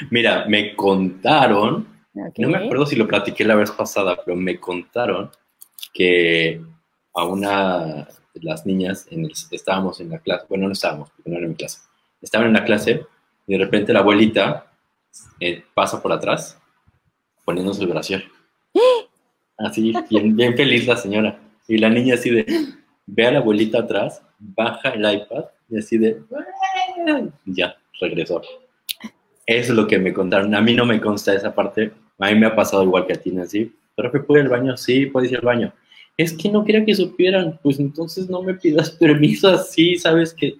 Mira, me contaron, no me acuerdo si lo platiqué la vez pasada, pero me contaron que a una de las niñas, en estábamos en la clase, bueno, no estábamos, porque no era mi clase, estaban en la clase y de repente la abuelita eh, pasa por atrás poniéndose el brasier. Así, bien, bien feliz la señora. Y la niña así de, ve a la abuelita atrás, baja el iPad y así de, ya, regresó. Eso es lo que me contaron. A mí no me consta esa parte. A mí me ha pasado igual que a ti, así. ¿Pero que puede ir al baño? Sí, puede ir al baño. Es que no quería que supieran. Pues entonces no me pidas permiso así, sabes que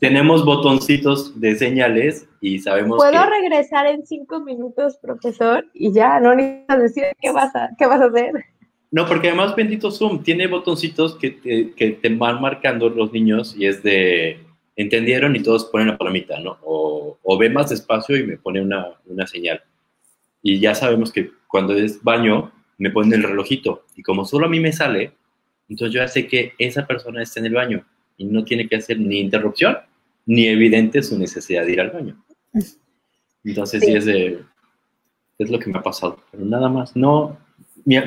tenemos botoncitos de señales y sabemos ¿Puedo regresar en cinco minutos, profesor? Y ya, no necesitas decir qué vas a, qué vas a hacer. No, porque además bendito Zoom tiene botoncitos que te, que te van marcando los niños y es de, entendieron y todos ponen la palomita, ¿no? O, o ve más despacio y me pone una, una, señal. Y ya sabemos que cuando es baño, me ponen el relojito. Y como solo a mí me sale, entonces yo ya sé que esa persona está en el baño y no tiene que hacer ni interrupción, ni evidente su necesidad de ir al baño. Entonces sí, es de, es lo que me ha pasado, pero nada más. No,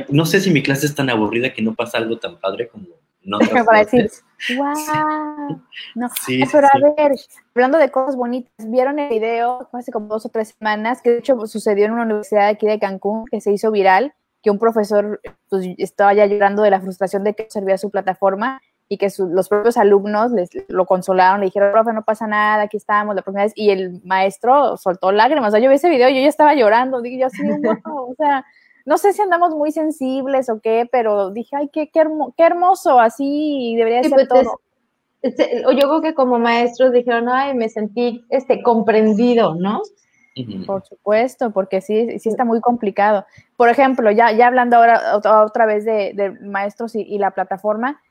no sé si mi clase es tan aburrida que no pasa algo tan padre como no Para decir, wow. No, sí, pero a ver, hablando de cosas bonitas, ¿vieron el video hace como dos o tres semanas que de hecho sucedió en una universidad aquí de Cancún que se hizo viral? Que un profesor pues, estaba ya llorando de la frustración de que servía su plataforma y que los propios alumnos les, lo consolaron, le dijeron, profe, no pasa nada, aquí estamos la próxima vez, y el maestro soltó lágrimas. O sea, yo vi ese video y yo ya estaba llorando, digo, yo así, o sea, no sé si andamos muy sensibles o qué, pero dije, ay, qué, qué, hermoso, así debería ser pues, todo. yo creo que como maestros dijeron, ay, me sentí este, comprendido, ¿no? Por supuesto, porque sí, sí está muy complicado. Por ejemplo, ya, ya hablando ahora otra vez de, maestros y, y, la plataforma,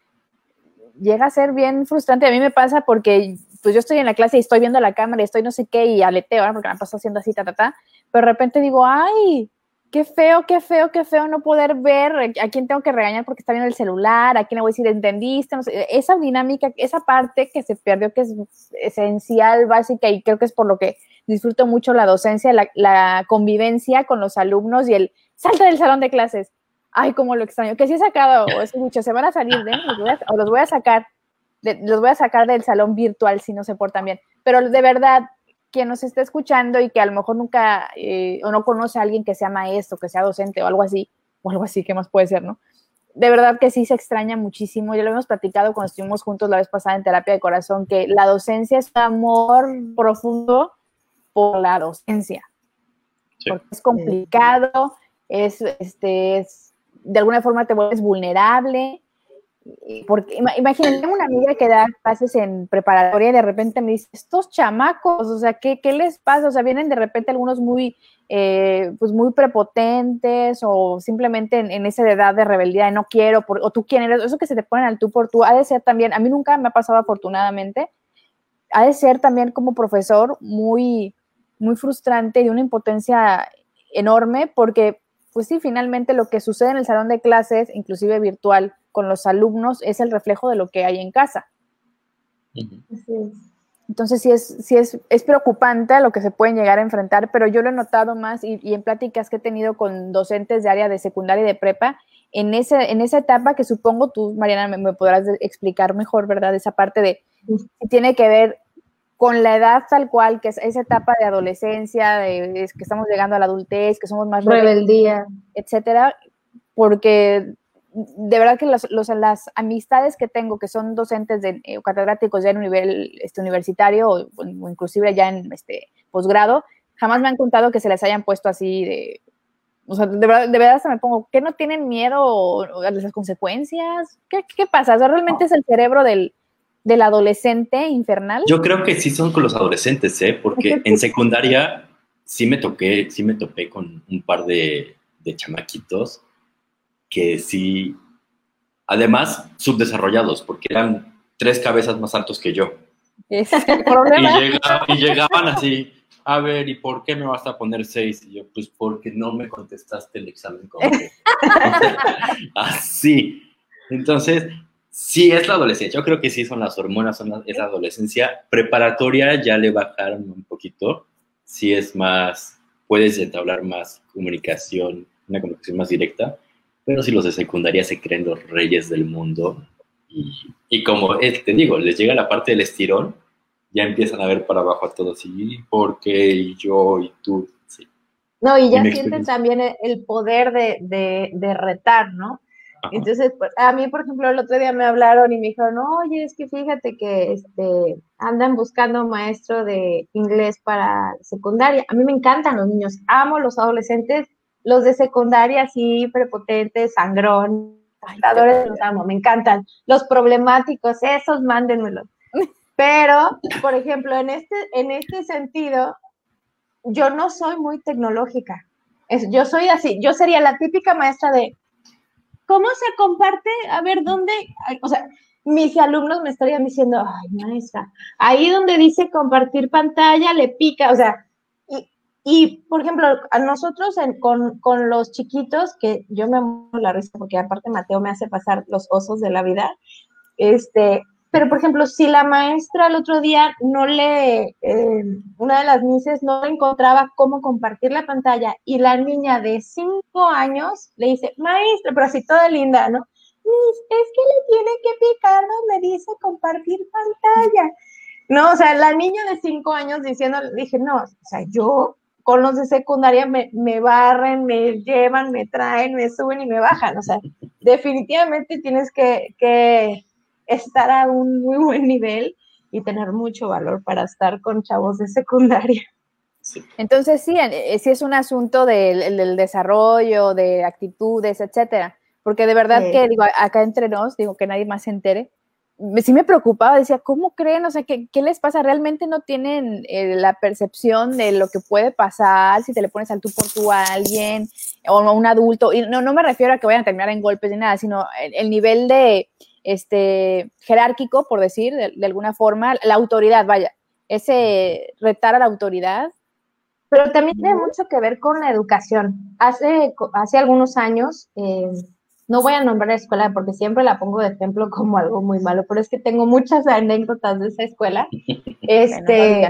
llega a ser bien frustrante. A mí me pasa porque pues yo estoy en la clase y estoy viendo la cámara y estoy no sé qué y aleteo, ¿no? porque me pasado haciendo así, ta, ta, ta, pero de repente digo, ay, qué feo, qué feo, qué feo no poder ver a quién tengo que regañar porque está viendo el celular, a quién le voy a decir, entendiste, esa dinámica, esa parte que se perdió que es esencial, básica y creo que es por lo que disfruto mucho la docencia, la, convivencia con los alumnos y el salta del salón de clases. Ay, cómo lo extraño. Que si he sacado, o es mucho, se van a salir de, o los voy a sacar, los voy a sacar del salón virtual si no se portan bien. Pero de verdad, quien nos esté escuchando y que a lo mejor nunca eh, o no conoce a alguien que sea maestro, que sea docente o algo así, o algo así, ¿qué más puede ser, no? De verdad que sí se extraña muchísimo. Ya lo hemos platicado cuando estuvimos juntos la vez pasada en terapia de corazón, que la docencia es un amor profundo por la docencia. Porque es complicado, es, este, es, de alguna forma te vuelves vulnerable porque imagínate una amiga que da clases en preparatoria y de repente me dice, estos chamacos, o sea, ¿qué, qué les pasa? O sea, vienen de repente algunos muy, eh, pues muy prepotentes o simplemente en, esa edad de rebeldía de no quiero, o tú quién eres, eso que se te ponen al tú por tú, ha de ser también, a mí nunca me ha pasado afortunadamente, ha de ser también como profesor muy, muy frustrante y una impotencia enorme porque, pues sí, finalmente lo que sucede en el salón de clases, inclusive virtual, con los alumnos, es el reflejo de lo que hay en casa. Entonces sí, es, sí es, es, preocupante a lo que se pueden llegar a enfrentar, pero yo lo he notado más y, en pláticas que he tenido con docentes de área de secundaria y de prepa, en, ese, en esa etapa que supongo tú, Mariana, me, podrás explicar mejor, ¿verdad? Esa parte de que tiene que ver con la edad tal cual, que es esa etapa de adolescencia, de, que estamos llegando a la adultez, que somos más rebeldía, etcétera, porque de verdad que las amistades que tengo, que son docentes de, eh, catedráticos ya en un nivel este, universitario o, inclusive ya en este posgrado, jamás me han contado que se les hayan puesto así de... O sea, de verdad, de verdad hasta me pongo, ¿qué no tienen miedo a las consecuencias? ¿Qué, qué pasa? O sea, ¿realmente es el cerebro del, del adolescente infernal? Yo creo que sí son con los adolescentes, ¿eh? Porque en secundaria sí me toqué, sí me topé con un par de, de chamaquitos que sí, además subdesarrollados, porque eran tres cabezas más altos que yo. ¿Es el problema? Y, llegaban así, a ver, ¿y por qué me vas a poner seis? Y yo, pues porque no me contestaste el examen así. Entonces, sí es la adolescencia. Yo creo que sí son las hormonas, son es la adolescencia. Preparatoria ya le bajaron un poquito. Sí es más, puedes entablar más comunicación, una comunicación más directa pero si los de secundaria se creen los reyes del mundo y, y como te digo, les llega la parte del estirón, ya empiezan a ver para abajo a todos y porque y yo y tú, sí. No, y ya sienten también el poder de, de, de retar, ¿no? Entonces, pues, a mí, por ejemplo, el otro día me hablaron y me dijeron, oye, es que fíjate que este, andan buscando maestro de inglés para secundaria. A mí me encantan los niños, amo los adolescentes los de secundaria, sí, prepotentes, sangrón, los amo, me encantan. Los problemáticos, esos mándenmelos. Pero, por ejemplo, en este, en este sentido, yo no soy muy tecnológica. yo soy así, yo sería la típica maestra de, ¿cómo se comparte? A ver, ¿dónde? O sea, mis alumnos me estarían diciendo, ay, maestra, ahí donde dice compartir pantalla, le pica, o sea, y, por ejemplo, a nosotros con, con, los chiquitos, que yo me amo la risa porque aparte Mateo me hace pasar los osos de la vida, este, pero por ejemplo, si la maestra el otro día no le, eh, una de las mises no encontraba cómo compartir la pantalla y la niña de cinco años le dice, maestra, pero así toda linda, ¿no? Miss, es que le tiene que picar donde dice compartir pantalla. No, o sea, la niña de cinco años diciendo, dije, no, o sea, yo con los de secundaria me, me, barren, me llevan, me traen, me suben y me bajan. O sea, definitivamente tienes que, que estar a un muy buen nivel y tener mucho valor para estar con chavos de secundaria. Entonces, sí, eh, sí es un asunto del, del, desarrollo, de actitudes, etcétera. Porque de verdad que, digo, acá entre nos, digo, que nadie más se entere, sí me preocupaba, decía, ¿cómo creen? O sea, ¿qué, qué les pasa? ¿Realmente no tienen eh, la percepción de lo que puede pasar si te le pones al tú por tú a alguien o a un adulto? Y no, no me refiero a que vayan a terminar en golpes ni nada, sino el, nivel de, este, jerárquico, por decir, de, alguna forma, la autoridad, vaya, ese retar a la autoridad. Pero también tiene mucho que ver con la educación. Hace, hace algunos años... Eh, no voy a nombrar la escuela porque siempre la pongo de ejemplo como algo muy malo, pero es que tengo muchas anécdotas de esa escuela. Este,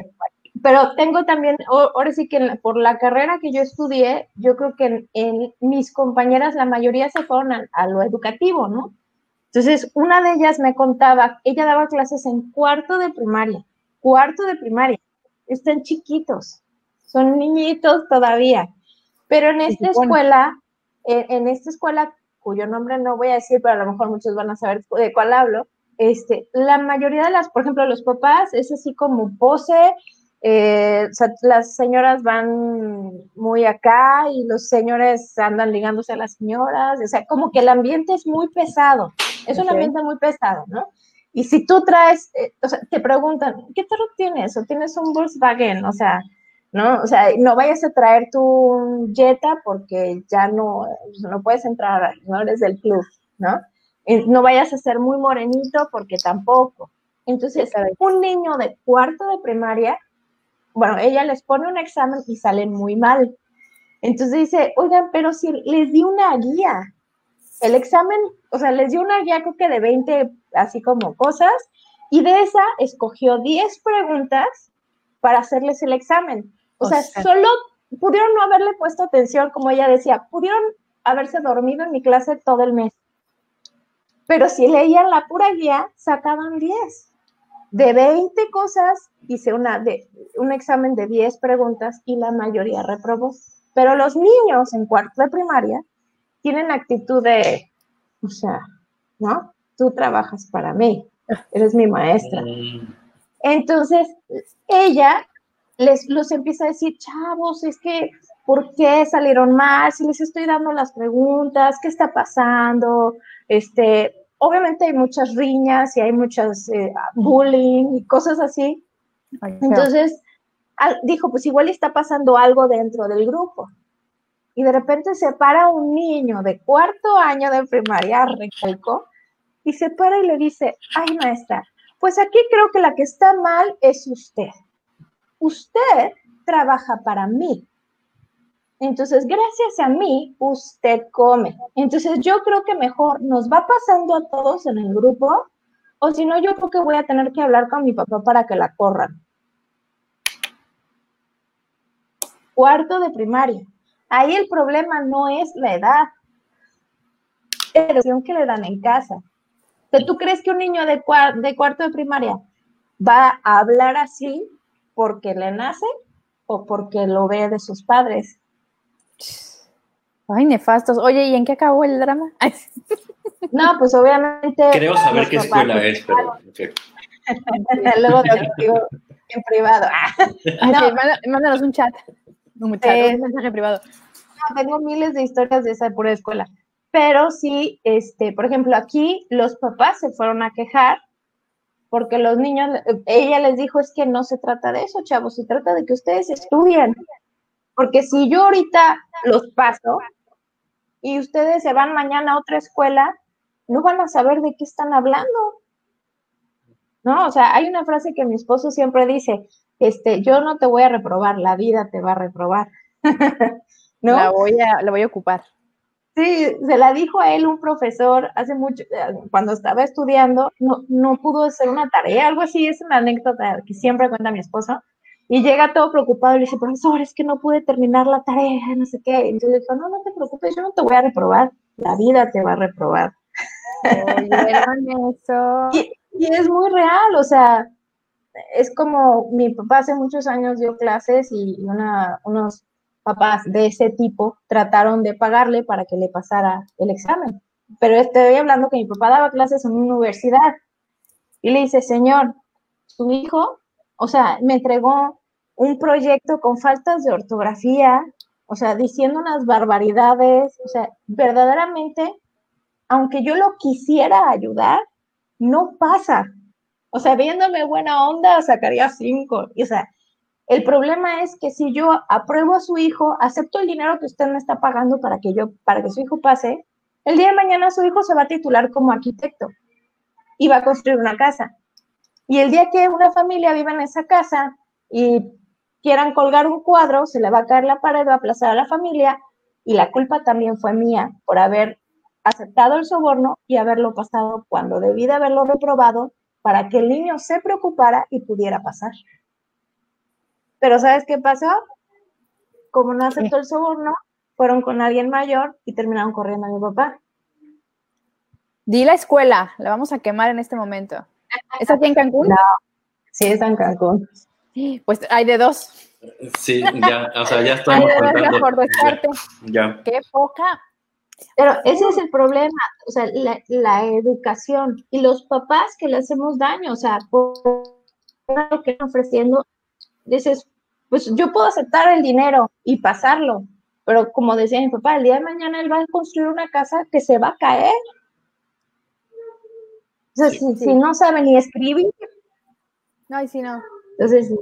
pero tengo también, ahora sí que por la carrera que yo estudié, yo creo que en, mis compañeras la mayoría se fueron a, lo educativo, ¿no? Entonces, una de ellas me contaba, ella daba clases en cuarto de primaria, cuarto de primaria, están chiquitos, son niñitos todavía, pero en esta escuela, en esta escuela cuyo nombre no voy a decir, pero a lo mejor muchos van a saber de cuál hablo, este, la mayoría de las, por ejemplo, los papás es así como pose, eh, las señoras van muy acá y los señores andan ligándose a las señoras, o sea, como que el ambiente es muy pesado. Es un ambiente muy pesado, ¿no? Y si tú traes, eh, o sea, te preguntan, ¿qué carro tienes? ¿O tienes un Volkswagen? O sea, ¿no? O sea, no vayas a traer tu Jetta porque ya no, no puedes entrar, no eres del club, ¿no? No vayas a ser muy morenito porque tampoco. Entonces, un niño de cuarto de primaria, bueno, ella les pone un examen y salen muy mal. Entonces dice, oigan, pero si les di una guía, el examen, o sea, les dio una guía creo que de 20, así como cosas, y de esa escogió 10 preguntas para hacerles el examen. O, sea, solo pudieron no haberle puesto atención, como ella decía, pudieron haberse dormido en mi clase todo el mes. Pero si leían la pura guía, sacaban 10. De 20 cosas, hice una de, un examen de 10 preguntas y la mayoría reprobó. Pero los niños en cuarto de primaria tienen actitud de, o sea, ¿no? Tú trabajas para mí, eres mi maestra. Mm. Entonces, ella les los empieza a decir, chavos, es que, ¿por qué salieron mal? Si les estoy dando las preguntas, ¿qué está pasando? Este, obviamente hay muchas riñas y hay muchas eh, bullying y cosas así. Entonces, dijo, pues igual está pasando algo dentro del grupo. Y de repente se para un niño de cuarto año de primaria, recalco, y se para y le dice, ay maestra, pues aquí creo que la que está mal es usted usted trabaja para mí. Entonces, gracias a mí, usted come. Entonces, yo creo que mejor nos va pasando a todos en el grupo, o si no, yo creo que voy a tener que hablar con mi papá para que la corran. Cuarto de primaria. Ahí el problema no es la edad, es la educación que le dan en casa. ¿Tú crees que un niño de, de cuarto de primaria va a hablar así porque le nace o porque lo ve de sus padres. Ay, nefastos. Oye, ¿y en qué acabó el drama? No, pues obviamente. Creo saber qué escuela es, pero. Luego te digo en privado. no. mándanos un chat. Un, chat, un eh, mensaje privado. No, tengo miles de historias de esa pura escuela. Pero sí, este, por ejemplo, aquí los papás se fueron a quejar porque los niños, ella les dijo, es que no se trata de eso, chavos, se trata de que ustedes estudien, porque si yo ahorita los paso y ustedes se van mañana a otra escuela, no van a saber de qué están hablando. ¿No? O sea, hay una frase que mi esposo siempre dice, este, yo no te voy a reprobar, la vida te va a reprobar. ¿No? La voy a, la voy a ocupar. Sí, se la dijo a él un profesor hace mucho, eh, cuando estaba estudiando, no, no pudo hacer una tarea, algo así, es una anécdota que siempre cuenta mi esposo, y llega todo preocupado y le dice, profesor, es que no pude terminar la tarea, no sé qué. Y entonces le dijo, no, no te preocupes, yo no te voy a reprobar, la vida te va a reprobar. eso. y, y es muy real, o sea, es como mi papá hace muchos años dio clases y unos papás de ese tipo trataron de pagarle para que le pasara el examen. Pero estoy hablando que mi papá daba clases en una universidad y le dice, señor, su hijo, o sea, me entregó un proyecto con faltas de ortografía, o sea, diciendo unas barbaridades, o sea, verdaderamente, aunque yo lo quisiera ayudar, no pasa. O sea, viéndome buena onda, sacaría cinco. o sea, el problema es que si yo apruebo a su hijo, acepto el dinero que usted me está pagando para que yo, para que su hijo pase, el día de mañana su hijo se va a titular como arquitecto y va a construir una casa. Y el día que una familia viva en esa casa y quieran colgar un cuadro, se le va a caer la pared, va a aplazar a la familia y la culpa también fue mía por haber aceptado el soborno y haberlo pasado cuando debí de haberlo reprobado para que el niño se preocupara y pudiera pasar. Pero ¿sabes qué pasó? Como no aceptó el soborno, fueron con alguien mayor y terminaron corriendo a mi papá. Di la escuela, la vamos a quemar en este momento. ¿Es aquí en Cancún? No, sí, es en Cancún. Pues hay de dos. Sí, ya, o sea, ya estamos contando. Por ya. Qué poca. Pero ese es el problema, o sea, la, la educación y los papás que le hacemos daño, o sea, por lo que están ofreciendo dices, pues yo puedo aceptar el dinero y pasarlo, pero como decía mi papá, el día de mañana él va a construir una casa que se va a caer. O sea, si, si no sabe ni escribir, Ay, sí, no. entonces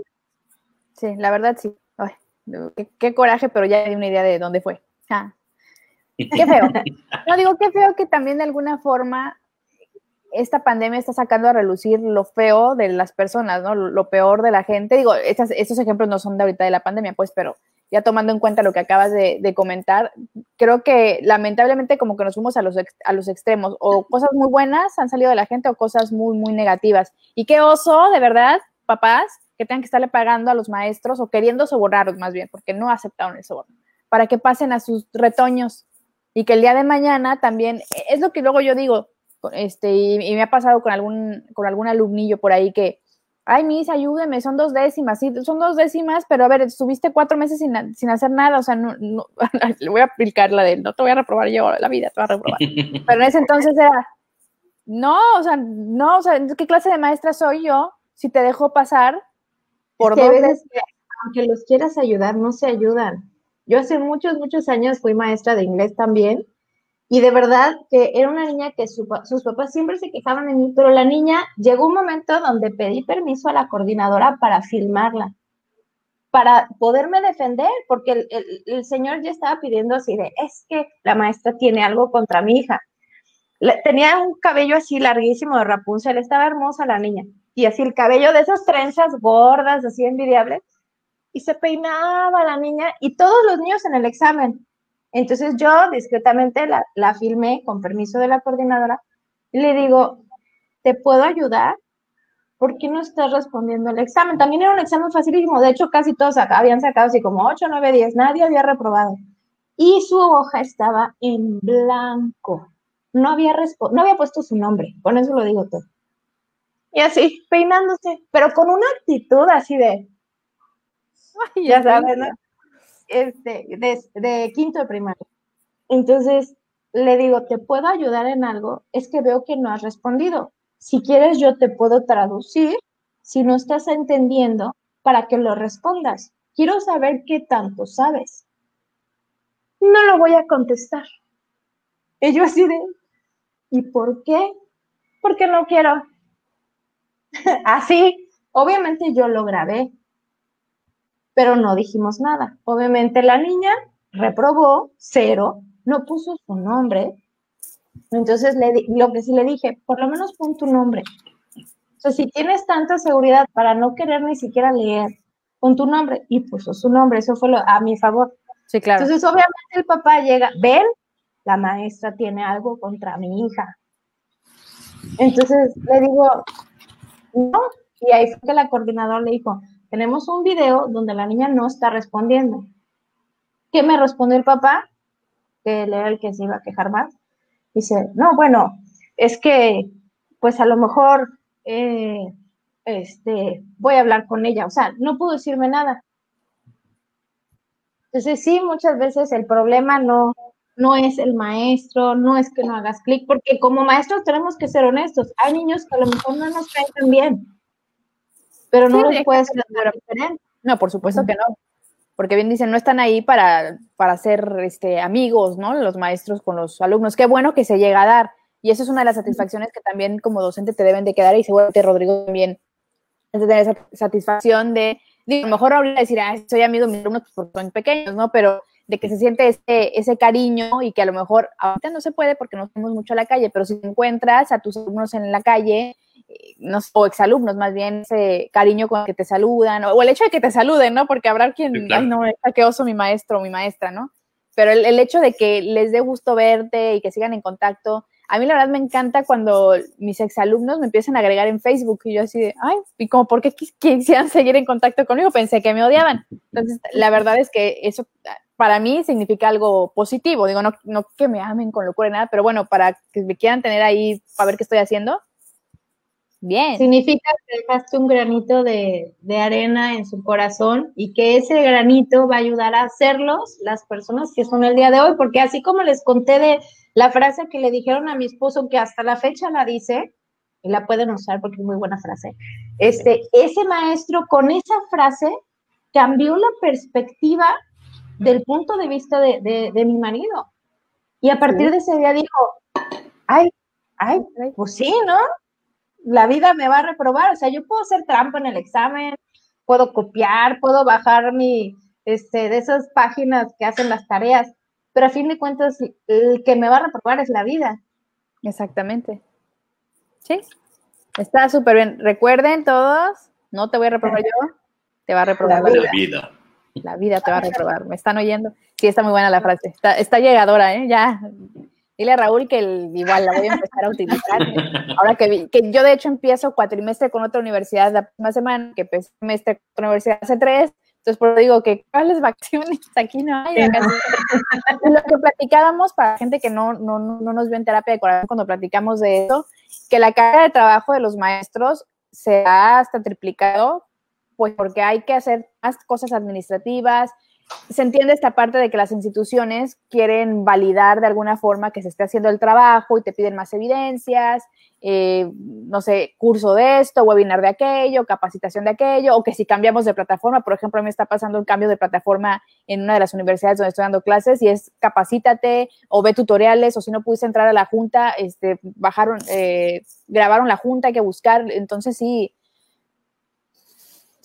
Sí, la verdad sí. Ay, no, qué, qué coraje, pero ya di una idea de dónde fue. Ah, qué feo. No digo, qué feo que también de alguna forma esta pandemia está sacando a relucir lo feo de las personas, ¿no? Lo, peor de la gente. Digo, estas- estos ejemplos no son de ahorita de la pandemia, pues, pero ya tomando en cuenta lo que acabas de, de comentar, creo que lamentablemente como que nos fuimos a los, ex- a los extremos, o cosas muy buenas han salido de la gente o cosas muy, muy negativas. Y qué oso, de verdad, papás, que tengan que estarle pagando a los maestros o queriendo sobornarlos más bien, porque no aceptaron el soborno, para que pasen a sus retoños y que el día de mañana también, es lo que luego yo digo, este, y, y me ha pasado con algún, con algún alumnillo por ahí que, ay, mis, ayúdeme, son dos décimas, sí, son dos décimas, pero a ver, estuviste cuatro meses sin, sin hacer nada, o sea, no, no, le voy a aplicar la de, no te voy a reprobar yo la vida, te voy a reprobar. Pero en ese entonces era, no, o sea, no, o sea, ¿qué clase de maestra soy yo si te dejo pasar por que a dos veces, que, aunque los quieras ayudar, no se ayudan. Yo hace muchos, muchos años fui maestra de inglés también, y de verdad que era una niña que su sus papás siempre se quejaban de mí, pero la niña llegó un momento donde pedí permiso a la coordinadora para filmarla, para poderme defender, porque el, señor ya estaba pidiendo así es que la maestra tiene algo contra mi hija. Tenía un cabello así larguísimo de Rapunzel, estaba hermosa la niña, y así el cabello de esas trenzas gordas, así envidiables, y se peinaba la niña y todos los niños en el examen. Entonces yo discretamente la, la filmé con permiso de la coordinadora y le digo, ¿te puedo ayudar? ¿Por qué no estás respondiendo el examen? También era un examen facilísimo, de hecho casi todos habían sacado así como 8, 9, 10, nadie había reprobado. Y su hoja estaba en blanco. No había, no había puesto su nombre, con eso lo digo todo. Y así, peinándose, pero con una actitud así de, Ay, ya sabes, ¿no? Este, de, de quinto de primaria. Entonces le digo, ¿te puedo ayudar en algo? Es que veo que no has respondido. Si quieres, yo te puedo traducir si no estás entendiendo para que lo respondas. Quiero saber qué tanto sabes. No lo voy a contestar. Y yo así de, ¿y por qué? Porque no quiero. así, obviamente yo lo grabé, pero no dijimos nada. Obviamente la niña reprobó cero, no puso su nombre. Entonces le di- lo que sí le dije, por lo menos pon tu nombre. O sea, si tienes tanta seguridad para no querer ni siquiera leer, pon tu nombre y puso su nombre. Eso fue lo, a mi favor. Sí, claro. Entonces, obviamente el papá llega, ven, la maestra tiene algo contra mi hija. Entonces le digo, no, y ahí fue que la coordinadora le dijo, tenemos un video donde la niña no está respondiendo. ¿Qué me respondió el papá? Que él era el que se iba a quejar más. Dice, no, bueno, es que, pues a lo mejor, eh, este, voy a hablar con ella. O sea, no pudo decirme nada. Entonces, sí, muchas veces el problema no, no es el maestro, no es que no hagas clic, porque como maestros tenemos que ser honestos. Hay niños que a lo mejor no nos caen tan bien, pero no Sí, los puedes tratar diferente. No, por supuesto que no. Porque bien dicen, no están ahí para, para ser este, amigos, ¿no? Los maestros con los alumnos. Qué bueno que se llega a dar. Y eso es una de las satisfacciones que también como docente te deben de quedar y seguramente Rodrigo también es de tener esa satisfacción de, digo, a lo mejor ahora decir, ah, soy amigo de mis alumnos porque son pequeños, ¿no? Pero de que se siente ese, ese cariño y que a lo mejor ahorita no se puede porque no estamos mucho a la calle, pero si encuentras a tus alumnos en la calle, o exalumnos más bien, ese cariño con el que te saludan, o, o el hecho de que te saluden, ¿no? Porque habrá quien, Sí, claro. ay, no, está que oso mi maestro o mi maestra, ¿no? Pero el, el hecho de que les dé gusto verte y que sigan en contacto, a mí la verdad me encanta cuando mis exalumnos me empiezan a agregar en Facebook y yo así de, ay, y como, ¿por qué quis- quisieran seguir en contacto conmigo? Pensé que me odiaban. Entonces, la verdad es que eso para mí significa algo positivo. Digo, no, no que me amen con locura y nada, pero bueno, para que me quieran tener ahí para ver qué estoy haciendo. Bien. Significa que dejaste un granito de, de arena en su corazón y que ese granito va a ayudar a hacerlos las personas que son el día de hoy, porque así como les conté de la frase que le dijeron a mi esposo, que hasta la fecha la dice, y la pueden usar porque es muy buena frase, este, ese maestro con esa frase cambió la perspectiva del punto de vista de, de- de mi marido. Y a partir de ese día dijo, ay, ay, pues sí, ¿no? La vida me va a reprobar. O sea, yo puedo hacer trampa en el examen, puedo copiar, puedo bajar mi, este, de esas páginas que hacen las tareas, pero a fin de cuentas, el que me va a reprobar es la vida. Exactamente. Sí, está súper bien. Recuerden todos, no te voy a reprobar yo, te va a reprobar la vida. La vida te va a reprobar. ¿Me están oyendo? Sí, está muy buena la frase. Está, está llegadora, ¿eh? Ya. Dile a Raúl que igual la voy a empezar a utilizar. Ahora que, que yo, de hecho, empiezo cuatrimestre con otra universidad la próxima semana, que empecé semestre con otra universidad hace tres. Entonces, por eso digo que, ¿cuáles vacaciones? Aquí no hay. lo que platicábamos, para la gente que no, no, no nos vio en terapia de corazón cuando platicamos de eso, que la carga de trabajo de los maestros se ha hasta triplicado pues porque hay que hacer más cosas administrativas. Se entiende esta parte de que las instituciones quieren validar de alguna forma que se esté haciendo el trabajo y te piden más evidencias, eh, no sé, curso de esto, webinar de aquello, capacitación de aquello, o que si cambiamos de plataforma, por ejemplo, a mí me está pasando un cambio de plataforma en una de las universidades donde estoy dando clases y es capacítate o ve tutoriales, o si no pudiste entrar a la junta, este, bajaron, eh, grabaron la junta, hay que buscar, entonces sí,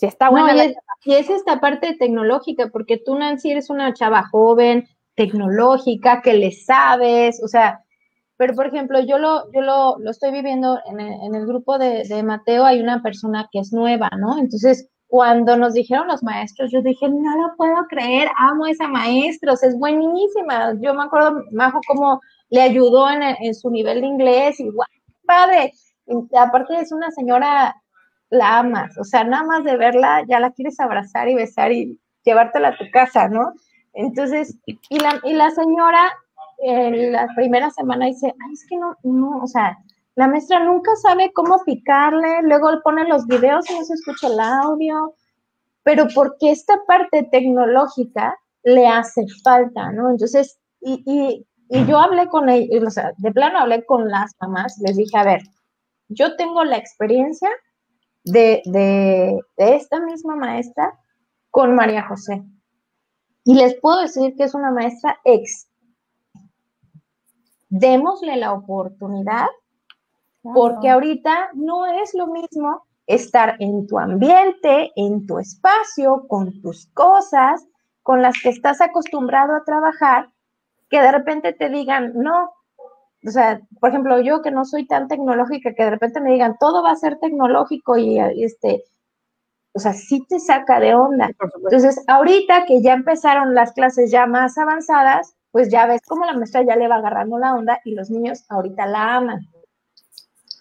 está y, es, esta parte tecnológica, porque tú, Nancy, eres una chava joven, tecnológica, que le sabes, o sea, pero por ejemplo, yo lo, yo lo, estoy viviendo en el, grupo de, Mateo, hay una persona que es nueva, ¿no? Entonces, cuando nos dijeron los maestros, yo dije, no lo puedo creer, amo a esa maestra, es buenísima. Yo me acuerdo, Majo, cómo le ayudó en, en su nivel de inglés y guau, padre. aparte es una señora la amas, o sea, nada más de verla ya la quieres abrazar y besar y llevártela a tu casa, ¿no? Entonces, y la, y la señora en la primera semana dice, ay, es que no, no, o sea, la maestra nunca sabe cómo picarle, luego pone los videos y no se escucha el audio, pero porque esta parte tecnológica le hace falta, ¿no? Entonces, y, y, y yo hablé con ellos, o sea, de plano hablé con las mamás, les dije, a ver, yo tengo la experiencia de, esta misma maestra con María José. Y les puedo decir que es una maestra ex. Démosle la oportunidad, porque ahorita no es lo mismo estar en tu ambiente, en tu espacio, con tus cosas, con las que estás acostumbrado a trabajar, que de repente te digan, no, o sea, por ejemplo, yo que no soy tan tecnológica, que de repente me digan, todo va a ser tecnológico y, este, o sea, sí te saca de onda. Entonces, ahorita que ya empezaron las clases ya más avanzadas, pues ya ves cómo la maestra ya le va agarrando la onda y los niños ahorita la aman.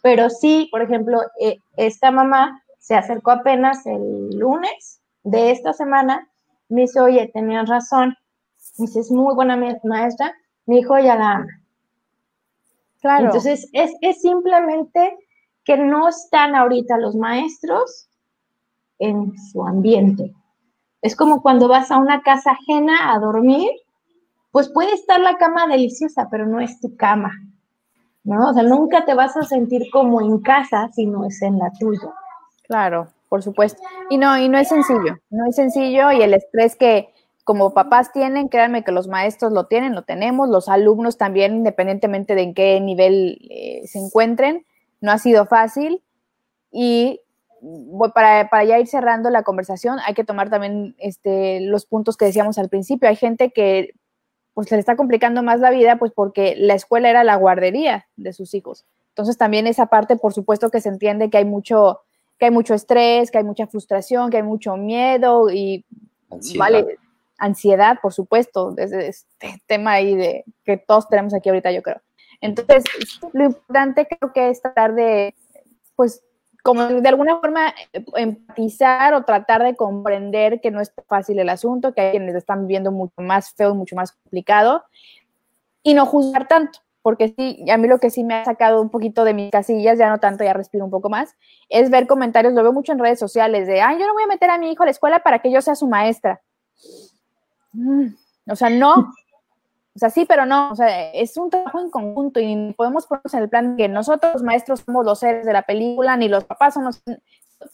Pero sí, por ejemplo, eh, esta mamá se acercó apenas el lunes de esta semana, me dice, oye, tenías razón, me dice, es muy buena maestra, mi hijo ya la ama. Claro. Entonces, es, es simplemente que no están ahorita los maestros en su ambiente. Es como cuando vas a una casa ajena a dormir, pues puede estar la cama deliciosa, pero no es tu cama. ¿no? O sea, nunca te vas a sentir como en casa si no es en la tuya. Claro, por supuesto. Y no, y no es sencillo, no es sencillo y el estrés que, como papás tienen, créanme que los maestros lo tienen, lo tenemos, los alumnos también, independientemente de en qué nivel eh, se encuentren, no ha sido fácil. Y para, para, ya ir cerrando la conversación, hay que tomar también este, los puntos que decíamos al principio. Hay gente que pues se le está complicando más la vida, pues porque la escuela era la guardería de sus hijos. Entonces también esa parte, por supuesto que se entiende que hay mucho, que hay mucho estrés, que hay mucha frustración, que hay mucho miedo y vale, ansiedad, por supuesto, desde este tema ahí de que todos tenemos aquí ahorita, yo creo. Entonces, lo importante creo que es tratar de, pues, como de alguna forma empatizar o tratar de comprender que no es fácil el asunto, que hay quienes están viviendo mucho más feo, mucho más complicado, y no juzgar tanto, porque sí, a mí lo que sí me ha sacado un poquito de mis casillas, ya no tanto, ya respiro un poco más, es ver comentarios, lo veo mucho en redes sociales, de, ay, yo no voy a meter a mi hijo a la escuela para que yo sea su maestra. Mm, o sea, no. O sea, sí, pero no. O sea, es un trabajo en conjunto y podemos ponernos en el plan que nosotros, maestros, somos los seres de la película, ni los papás son los.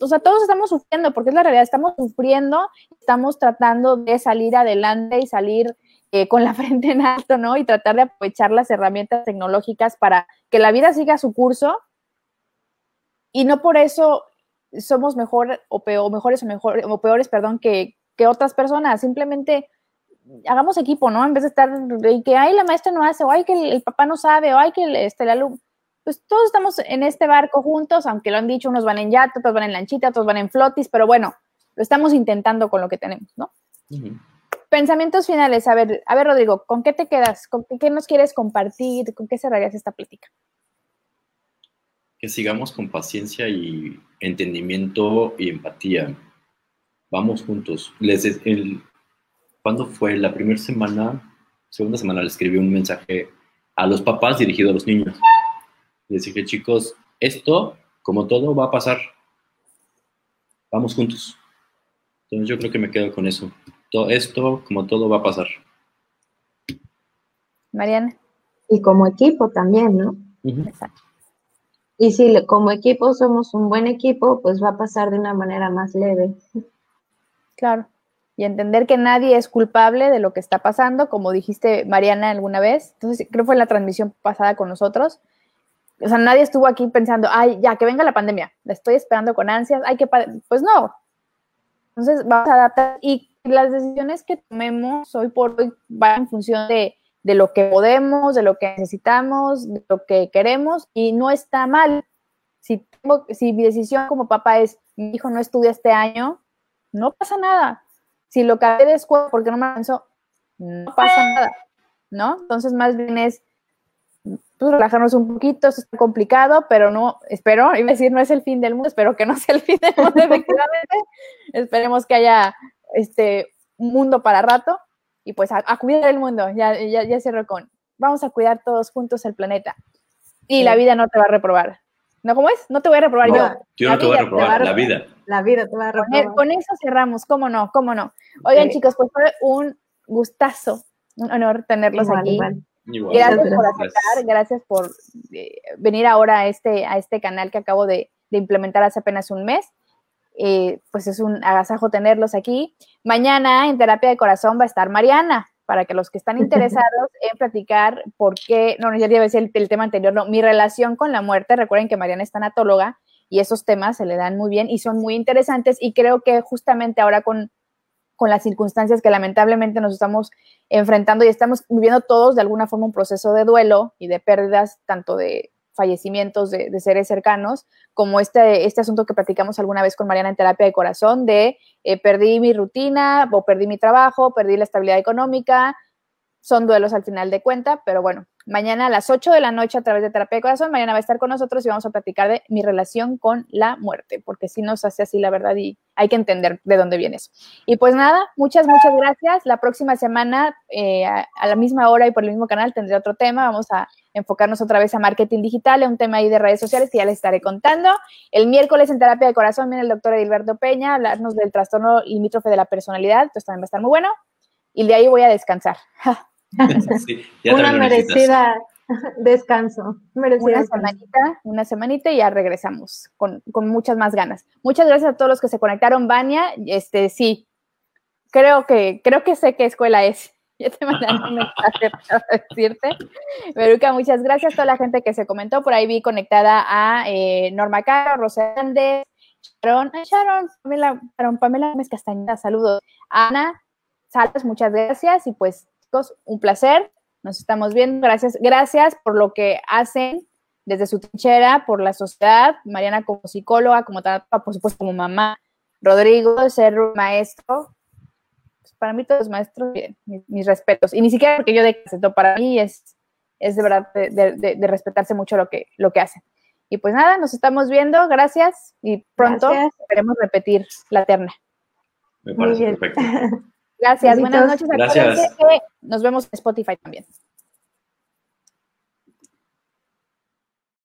O sea, todos estamos sufriendo, porque es la realidad, estamos sufriendo, estamos tratando de salir adelante y salir eh, con la frente en alto, ¿no? Y tratar de aprovechar las herramientas tecnológicas para que la vida siga su curso y no por eso somos mejor o peor, mejores o, mejor, o peores, perdón, que, que otras personas. Simplemente hagamos equipo, ¿no? En vez de estar y que, ay, la maestra no hace, o ay, que el, papá no sabe, o ay, que el, este, el alumno. Pues todos estamos en este barco juntos, aunque lo han dicho, unos van en yate, otros van en lanchita, otros van en flotis, pero bueno, lo estamos intentando con lo que tenemos, ¿no? Pensamientos finales. A ver, a ver, Rodrigo, ¿con qué te quedas? ¿Con qué, nos quieres compartir? ¿Con qué cerrarías esta plática? Que sigamos con paciencia y entendimiento y empatía. Vamos juntos. Les, el, ¿Cuándo fue? La primera semana, segunda semana, le escribí un mensaje a los papás dirigido a los niños. Les dije, chicos, esto, como todo, va a pasar. Vamos juntos. Entonces yo creo que me quedo con eso. Todo esto, como todo, va a pasar. Mariana. Y como equipo también, ¿no? Exacto. Y si como equipo somos un buen equipo, pues va a pasar de una manera más leve. Claro. Y entender que nadie es culpable de lo que está pasando, como dijiste Mariana alguna vez. Entonces, creo que fue la transmisión pasada con nosotros. O sea, nadie estuvo aquí pensando, ay, ya, que venga la pandemia, la estoy esperando con ansias, ay, que... Pues no, entonces, vamos a adaptar y las decisiones que tomemos hoy por hoy van en función de, lo que podemos, de lo que necesitamos, de lo que queremos y no está mal. Si, si mi decisión como papá es, mi hijo no estudia este año, no pasa nada. Si lo cambié de escuela porque no me avanzó, no pasa nada, ¿no? Entonces, más bien es, pues, relajarnos un poquito, esto está complicado, pero no, espero, iba a decir, no es el fin del mundo, espero que no sea el fin del mundo, efectivamente. Esperemos que haya este mundo para rato y pues a, cuidar el mundo, ya, ya, ya cierro con, vamos a cuidar todos juntos el planeta y la vida no te va a reprobar. ¿No cómo es? No te voy a reprobar yo. Yo no te voy a reprobar, la vida. La vida te va a reprobar. Con, eso cerramos, cómo no, cómo no. Oigan, chicos, pues fue un gustazo, un honor tenerlos aquí. Gracias por aceptar, gracias por eh, venir ahora a este, a este canal que acabo de, implementar hace apenas un mes. Eh, pues es un agasajo tenerlos aquí. Mañana en Terapia de Corazón va a estar Mariana, para que los que están interesados en platicar por qué, no, ya debe ser el, tema anterior, no, mi relación con la muerte, recuerden que Mariana es tanatóloga y esos temas se le dan muy bien y son muy interesantes y creo que justamente ahora con con las circunstancias que lamentablemente nos estamos enfrentando y estamos viviendo todos de alguna forma un proceso de duelo y de pérdidas, tanto de fallecimientos de, seres cercanos, como este, este asunto que platicamos alguna vez con Mariana en terapia de corazón, de eh, perdí mi rutina o perdí mi trabajo, perdí la estabilidad económica, son duelos al final de cuenta, pero bueno, mañana a las 8 de la noche a través de Terapia de Corazón, mañana va a estar con nosotros y vamos a platicar de mi relación con la muerte, porque si nos hace así la verdad y hay que entender de dónde viene eso. Y pues nada, muchas, muchas gracias. La próxima semana, eh, a, la misma hora y por el mismo canal, tendré otro tema. Vamos a enfocarnos otra vez a marketing digital, a un tema ahí de redes sociales que ya les estaré contando. El miércoles en Terapia de Corazón viene el doctor Edilberto Peña a hablarnos del trastorno limítrofe de la personalidad, entonces también va a estar muy bueno. Y de ahí voy a descansar. una merecida descanso. una semanita, una semanita y ya regresamos con, muchas más ganas. Muchas gracias a todos los que se conectaron, Vania. Este, sí, creo que, creo que sé qué escuela es. Ya te mandaron un mensaje para decirte. Veruca, muchas gracias a toda la gente que se comentó. Por ahí vi conectada a eh, Norma Caro, Rosa Sharon, Sharon, Pamela, Pamela Castañeda, saludos. Ana, Salas, muchas gracias. Y pues un placer. Nos estamos viendo. Gracias, gracias por lo que hacen desde su trinchera, por la sociedad. Mariana como psicóloga, como por supuesto como mamá. Rodrigo, ser maestro. Para mí todos los maestros, mis, respetos. Y ni siquiera porque yo de para mí es, es de verdad de, respetarse mucho lo que, lo que hacen. Y pues nada, nos estamos viendo. Gracias y pronto esperemos repetir la terna. Me parece perfecto. Gracias, buenas noches. Gracias. nos vemos en Spotify también.